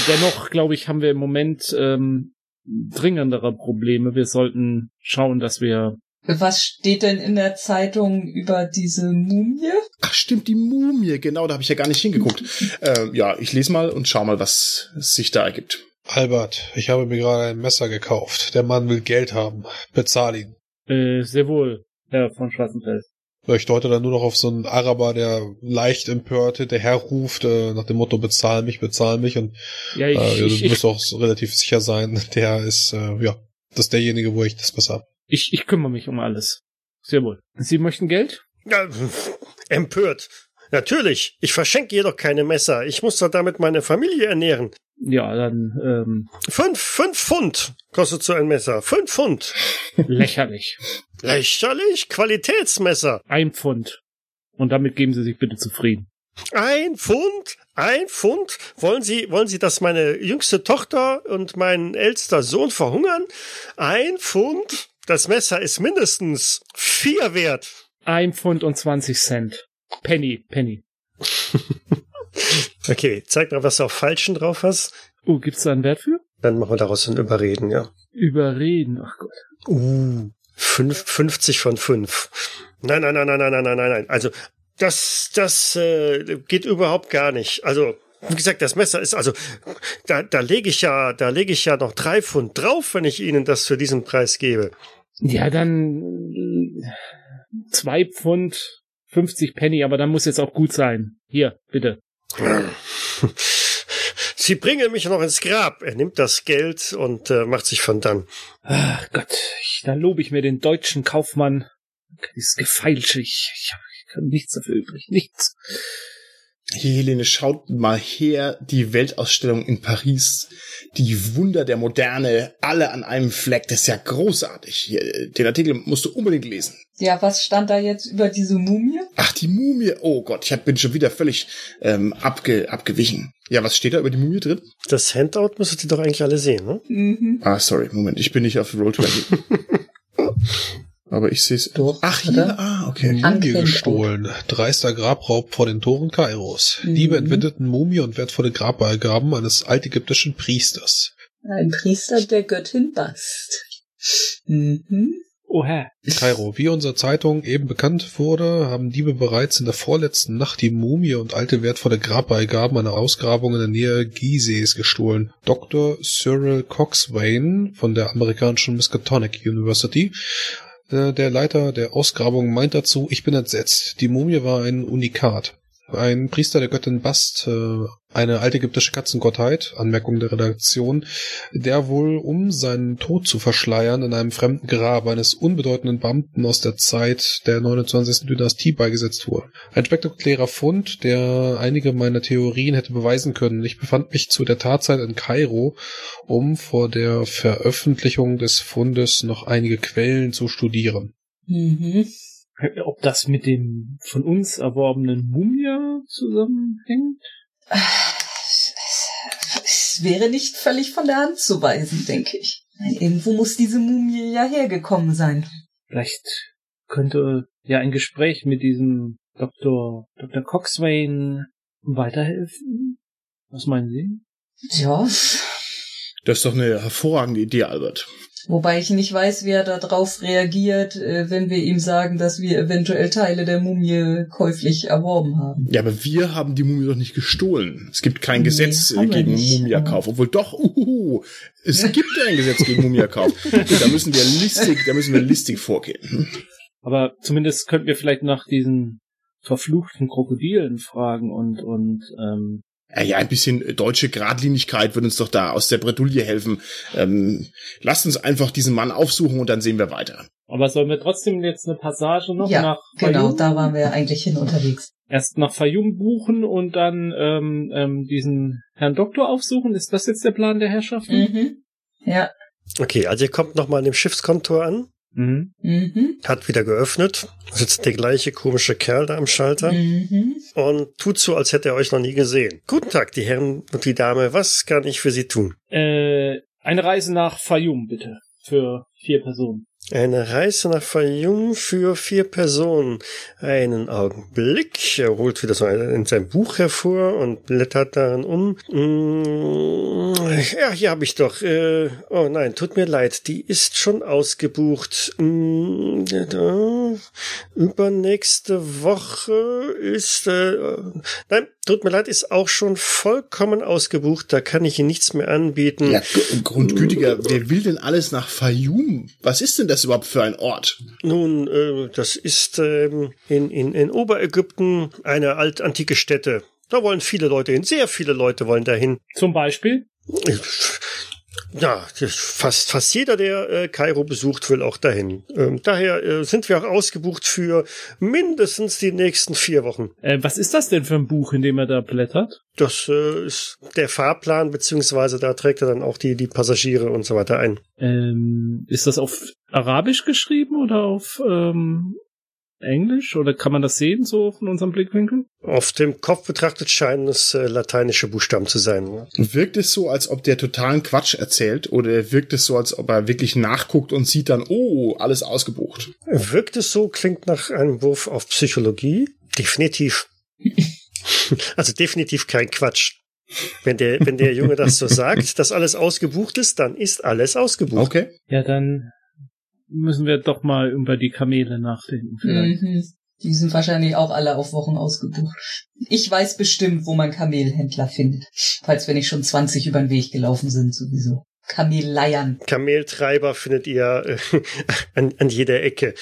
dennoch, glaube ich, haben wir im Moment ähm, dringendere Probleme. Wir sollten schauen, dass wir Was steht denn in der Zeitung über diese Mumie? Ach stimmt, die Mumie, genau, da habe ich ja gar nicht hingeguckt. (laughs) äh, ja, ich lese mal und schau mal, was sich da ergibt. Albert, ich habe mir gerade ein Messer gekauft. Der Mann will Geld haben. Bezahl ihn. Äh, sehr wohl, Herr von Schwarzenfels. Ja, Ich deute dann nur noch auf so einen Araber, der leicht empört hinterher ruft, äh, nach dem Motto, bezahl mich, bezahl mich. Und Ja, ich, äh, du ich, ich, musst auch relativ sicher sein, (laughs) der ist, äh, ja, das ist derjenige, wo ich das Messer habe. ich, ich kümmere mich um alles. Sehr wohl. Sie möchten Geld? Ja, (laughs) empört. Natürlich. Ich verschenke jedoch keine Messer. Ich muss doch damit meine Familie ernähren. Ja, dann ähm, Fünf, fünf Pfund kostet so ein Messer. Fünf Pfund. lächerlich. Lächerlich. Qualitätsmesser. Ein Pfund. Und damit geben Sie sich bitte zufrieden. Ein Pfund? Ein Pfund? Wollen Sie, wollen Sie, dass meine jüngste Tochter und mein ältester Sohn verhungern? Ein Pfund? Das Messer ist mindestens vier wert. Ein Pfund und 20 Cent. Penny, Penny. (laughs) Okay, zeig mal, was du auf Falschen drauf hast. Oh, gibt's da einen Wert für? Dann machen wir daraus ein Überreden, ja. Überreden, ach Gott. Uh, fünf, 50 von 5. Nein, nein, nein, nein, nein, nein, nein, nein. Also, das, das äh, geht überhaupt gar nicht. Also, wie gesagt, das Messer ist also, da, da lege ich ja, da lege ich ja noch drei Pfund drauf, wenn ich Ihnen das für diesen Preis gebe. Ja, dann äh, zwei Pfund 50 Penny, aber dann muss jetzt auch gut sein. Hier, bitte. (clears throat) Sie bringen mich noch ins Grab. Er nimmt das Geld und äh, macht sich von dann. Ach Gott, ich, da lobe ich mir den deutschen Kaufmann. Dieses Gefeilsche, ich, ich, ich kann nichts dafür übrig, nichts. Hier, Helene, schaut mal her, die Weltausstellung in Paris. Die Wunder der Moderne, alle an einem Fleck. Das ist ja großartig. Hier, den Artikel musst du unbedingt lesen. Ja, was stand da jetzt über diese Mumie? Ach, die Mumie. Oh Gott, ich hab- bin schon wieder völlig ähm, abge, abgewichen. Ja, was steht da über die Mumie drin? Das Handout müsstet ihr doch eigentlich alle sehen, ne? Mhm. Ah, sorry, Moment, ich bin nicht auf Roll20. (laughs) Aber ich sehe es. Doch, Ach, hier, oder? ah, okay. Mumie Anklänge. gestohlen. Dreister Grabraub vor den Toren Kairos. Mhm. Diebe entwendeten Mumie und wertvolle Grabbeigaben eines altägyptischen Priesters. Ein Priester der Göttin Bast. Mhm. Oh Herr. Kairo. Wie unsere Zeitung eben bekannt wurde, haben Diebe bereits in der vorletzten Nacht die Mumie und alte wertvolle Grabbeigaben einer Ausgrabung in der Nähe Gisees gestohlen. Dr. Cyril Coxswain von der amerikanischen Miskatonic University, äh, der Leiter der Ausgrabung, meint dazu, ich bin entsetzt. Die Mumie war ein Unikat. Ein Priester der Göttin Bast, äh, eine altägyptische Katzengottheit, Anmerkung der Redaktion, der wohl, um seinen Tod zu verschleiern, in einem fremden Grab eines unbedeutenden Beamten aus der Zeit der 29. Dynastie beigesetzt wurde. Ein spektakulärer Fund, der einige meiner Theorien hätte beweisen können. Ich befand mich zu der Tatzeit in Kairo, um vor der Veröffentlichung des Fundes noch einige Quellen zu studieren. Mhm. Ob das mit dem von uns erworbenen Mumia zusammenhängt? Es wäre nicht völlig von der Hand zu weisen, denke ich. Irgendwo muss diese Mumie ja hergekommen sein. Vielleicht könnte ja ein Gespräch mit diesem Dr. Dr. Coxswain weiterhelfen. Was meinen Sie? Ja. Das ist doch eine hervorragende Idee, Albert. Wobei ich nicht weiß, wie er darauf reagiert, äh, wenn wir ihm sagen, dass wir eventuell Teile der Mumie käuflich erworben haben. Ja, aber wir haben die Mumie doch nicht gestohlen. Es gibt kein Nee, Gesetz gegen. Mumiakauf. Obwohl doch, uhuhu, es gibt ein Gesetz gegen Mumiakauf. (laughs) da müssen wir listig, da müssen wir listig vorgehen. Hm? Aber zumindest könnten wir vielleicht nach diesen verfluchten Krokodilen fragen und und ähm, Ja, ja, ein bisschen deutsche Gradlinigkeit würde uns doch da aus der Bredouille helfen. Ähm, lasst uns einfach diesen Mann aufsuchen und dann sehen wir weiter. aber sollen wir trotzdem jetzt eine Passage noch ja, nach genau, Fayum? da waren wir eigentlich hin unterwegs. erst nach Fayum buchen und dann ähm, ähm, diesen Herrn Doktor aufsuchen? Ist das jetzt der Plan der Herrschaften? Mhm. Ja. Okay, also ihr kommt nochmal an dem Schiffskontor an, Mhm. Mhm. hat wieder geöffnet, sitzt der gleiche komische Kerl da am Schalter Mhm. und tut so, als hätte er euch noch nie gesehen. Guten Tag, die Herren und die Dame, was kann ich für Sie tun? Äh, eine Reise nach Fayum, bitte. Für vier Personen. Eine Reise nach Fayum für vier Personen. Einen Augenblick. Er holt wieder so ein, in sein Buch hervor und blättert darin um. Mm, Ja, hier habe ich doch. Äh, oh nein, tut mir leid. Die ist schon ausgebucht. Mm, da- übernächste Woche ist, äh, nein, tut mir leid, ist auch schon vollkommen ausgebucht. Da kann ich Ihnen nichts mehr anbieten. Ja, Grundgütiger, wer will denn alles nach Fayum? Was ist denn das überhaupt für ein Ort? Nun, äh, das ist ähm, in, in, in Oberägypten eine altantike Stätte. Da wollen viele Leute hin. Sehr viele Leute wollen dahin. Zum Beispiel? Ja, fast, fast jeder, der äh, Kairo besucht, will auch dahin. Ähm, daher äh, sind wir auch ausgebucht für mindestens die nächsten vier Wochen. Äh, was ist das denn für ein Buch, in dem er da blättert? Das äh, ist der Fahrplan, beziehungsweise da trägt er dann auch die, die Passagiere und so weiter ein. Ähm, ist das auf Arabisch geschrieben oder auf ähm, Englisch? Oder kann man das sehen, so von unserem Blickwinkel? Auf dem Kopf betrachtet scheinen es äh, lateinische Buchstaben zu sein. Wirkt es so, als ob der totalen Quatsch erzählt oder wirkt es so, als ob er wirklich nachguckt und sieht dann, oh, alles ausgebucht? Wirkt es so, klingt nach einem Wurf auf Psychologie? Definitiv. (laughs) Also definitiv kein Quatsch. Wenn der, wenn der Junge das so sagt, (laughs) dass alles ausgebucht ist, dann ist alles ausgebucht. Okay. Ja, dann müssen wir doch mal über die Kamele nachdenken. Vielleicht. Mhm. Die sind wahrscheinlich auch alle auf Wochen ausgebucht. Ich weiß bestimmt, wo man Kamelhändler findet. Falls wir nicht schon 20 über den Weg gelaufen sind, sowieso. Kamelleiern. Kameltreiber findet ihr äh, (laughs) an, an jeder Ecke.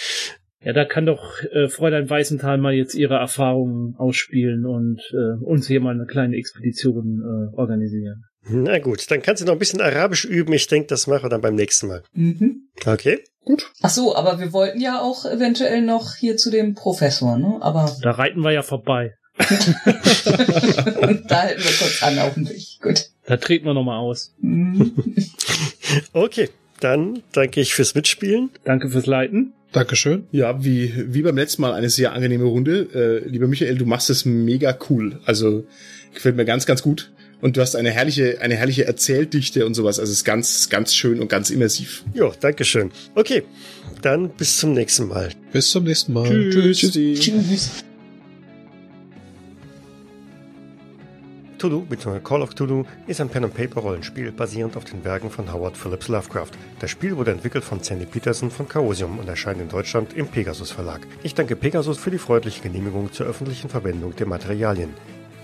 Ja, da kann doch äh, Fräulein Weißenthal mal jetzt ihre Erfahrungen ausspielen und äh, uns hier mal eine kleine Expedition äh, organisieren. Na gut, dann kannst du noch ein bisschen Arabisch üben. Ich denke, das machen wir dann beim nächsten Mal. Mhm. Okay? Gut. Ach so, aber wir wollten ja auch eventuell noch hier zu dem Professor, ne? Aber (laughs) Da reiten wir ja vorbei. (laughs) da halten wir kurz an auf dem Weg. Gut. Da treten wir nochmal aus. Mhm. (laughs) Okay, dann danke ich fürs Mitspielen. Danke fürs Leiten. Dankeschön. Ja, wie, wie beim letzten Mal eine sehr angenehme Runde. Äh, lieber Michael, du machst es mega cool. Also gefällt mir ganz, ganz gut. Und du hast eine herrliche, eine herrliche Erzähldichte und sowas. Also es ist ganz, ganz schön und ganz immersiv. Jo, Dankeschön. Okay, dann bis zum nächsten Mal. Bis zum nächsten Mal. Tschüssi. Tschüss. Cthulhu bzw. Call of Cthulhu ist ein Pen-and-Paper-Rollenspiel basierend auf den Werken von Howard Phillips Lovecraft. Das Spiel wurde entwickelt von Sandy Peterson von Chaosium und erscheint in Deutschland im Pegasus Verlag. Ich danke Pegasus für die freundliche Genehmigung zur öffentlichen Verwendung der Materialien.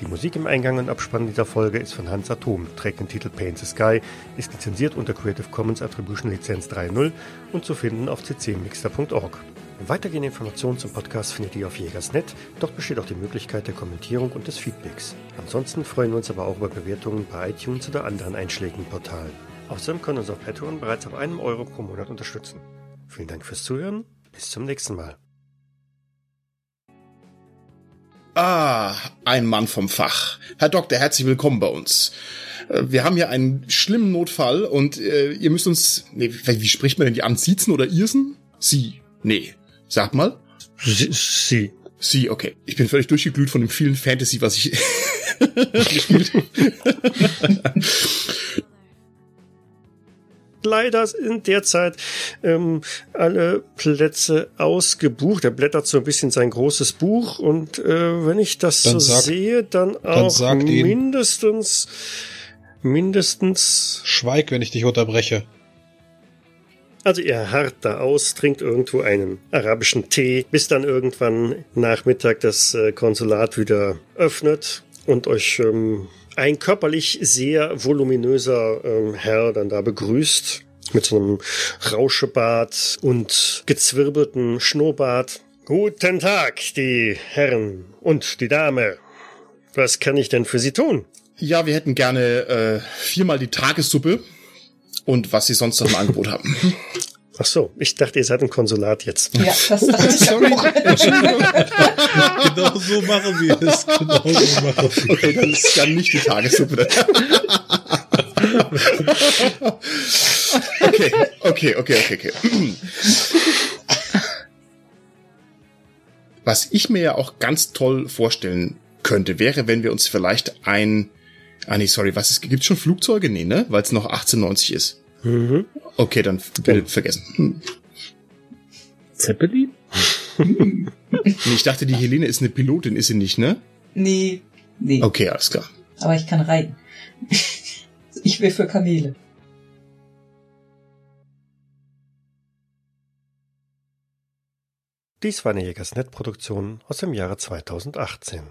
Die Musik im Eingang und Abspann dieser Folge ist von Hans Atom, trägt den Titel Paint the Sky, ist lizenziert unter Creative Commons Attribution Lizenz 3.0 und zu finden auf ccmixter.org. Weitergehende Informationen zum Podcast findet ihr auf Jägersnet, dort besteht auch die Möglichkeit der Kommentierung und des Feedbacks. Ansonsten freuen wir uns aber auch über Bewertungen bei iTunes oder anderen einschlägigen Portalen. Außerdem können uns auf Patreon bereits ab einem Euro pro Monat unterstützen. Vielen Dank fürs Zuhören, bis zum nächsten Mal. Ah, ein Mann vom Fach. Herr Doktor, herzlich willkommen bei uns. Äh, Wir haben hier einen schlimmen Notfall und äh, ihr müsst uns. Nee, wie spricht man denn die an? Siezen oder Irsen? Sie. Nee. Sag mal. Sie, Sie. Sie, okay. Ich bin völlig durchgeglüht von dem vielen Fantasy, was ich (laughs) gespielt. Leider sind derzeit ähm, alle Plätze ausgebucht. Er blättert so ein bisschen sein großes Buch und äh, wenn ich das Dann so sag- sehe, dann auch ihm- mindestens mindestens Schweig, wenn ich dich unterbreche. Also ihr harrt da aus, trinkt irgendwo einen arabischen Tee, bis dann irgendwann Nachmittag das äh, Konsulat wieder öffnet und euch ähm, ein körperlich sehr voluminöser ähm, Herr dann da begrüßt mit so einem Rauschebart und gezwirbelten Schnurrbart. Guten Tag, die Herren und die Dame. Was kann ich denn für Sie tun? Ja, wir hätten gerne äh, viermal die Tagessuppe und was sie sonst noch im (laughs) Angebot haben. Ach so, ich dachte, ihr seid im Konsulat jetzt. Ja, das dachte ich (laughs) Sorry, auch. (laughs) Genau so machen wir es. Genau so machen wir Okay, dann ist dann nicht die Tagessuppe. (laughs) okay, okay, okay, okay, okay. Was ich mir ja auch ganz toll vorstellen könnte, wäre, wenn wir uns vielleicht ein, ah nee, sorry, was ist, gibt's schon Flugzeuge? Nee, ne? Weil es noch 1890 ist. Mhm. Okay, dann bitte vergessen. Hm. Zeppelin? (laughs) Nee, ich dachte, die Helene ist eine Pilotin, ist sie nicht, ne? Nee, nee. Okay, alles klar. Aber ich kann reiten. (laughs) Ich will für Kamele. Dies war eine Jägersnet-Produktion aus dem Jahre 2018.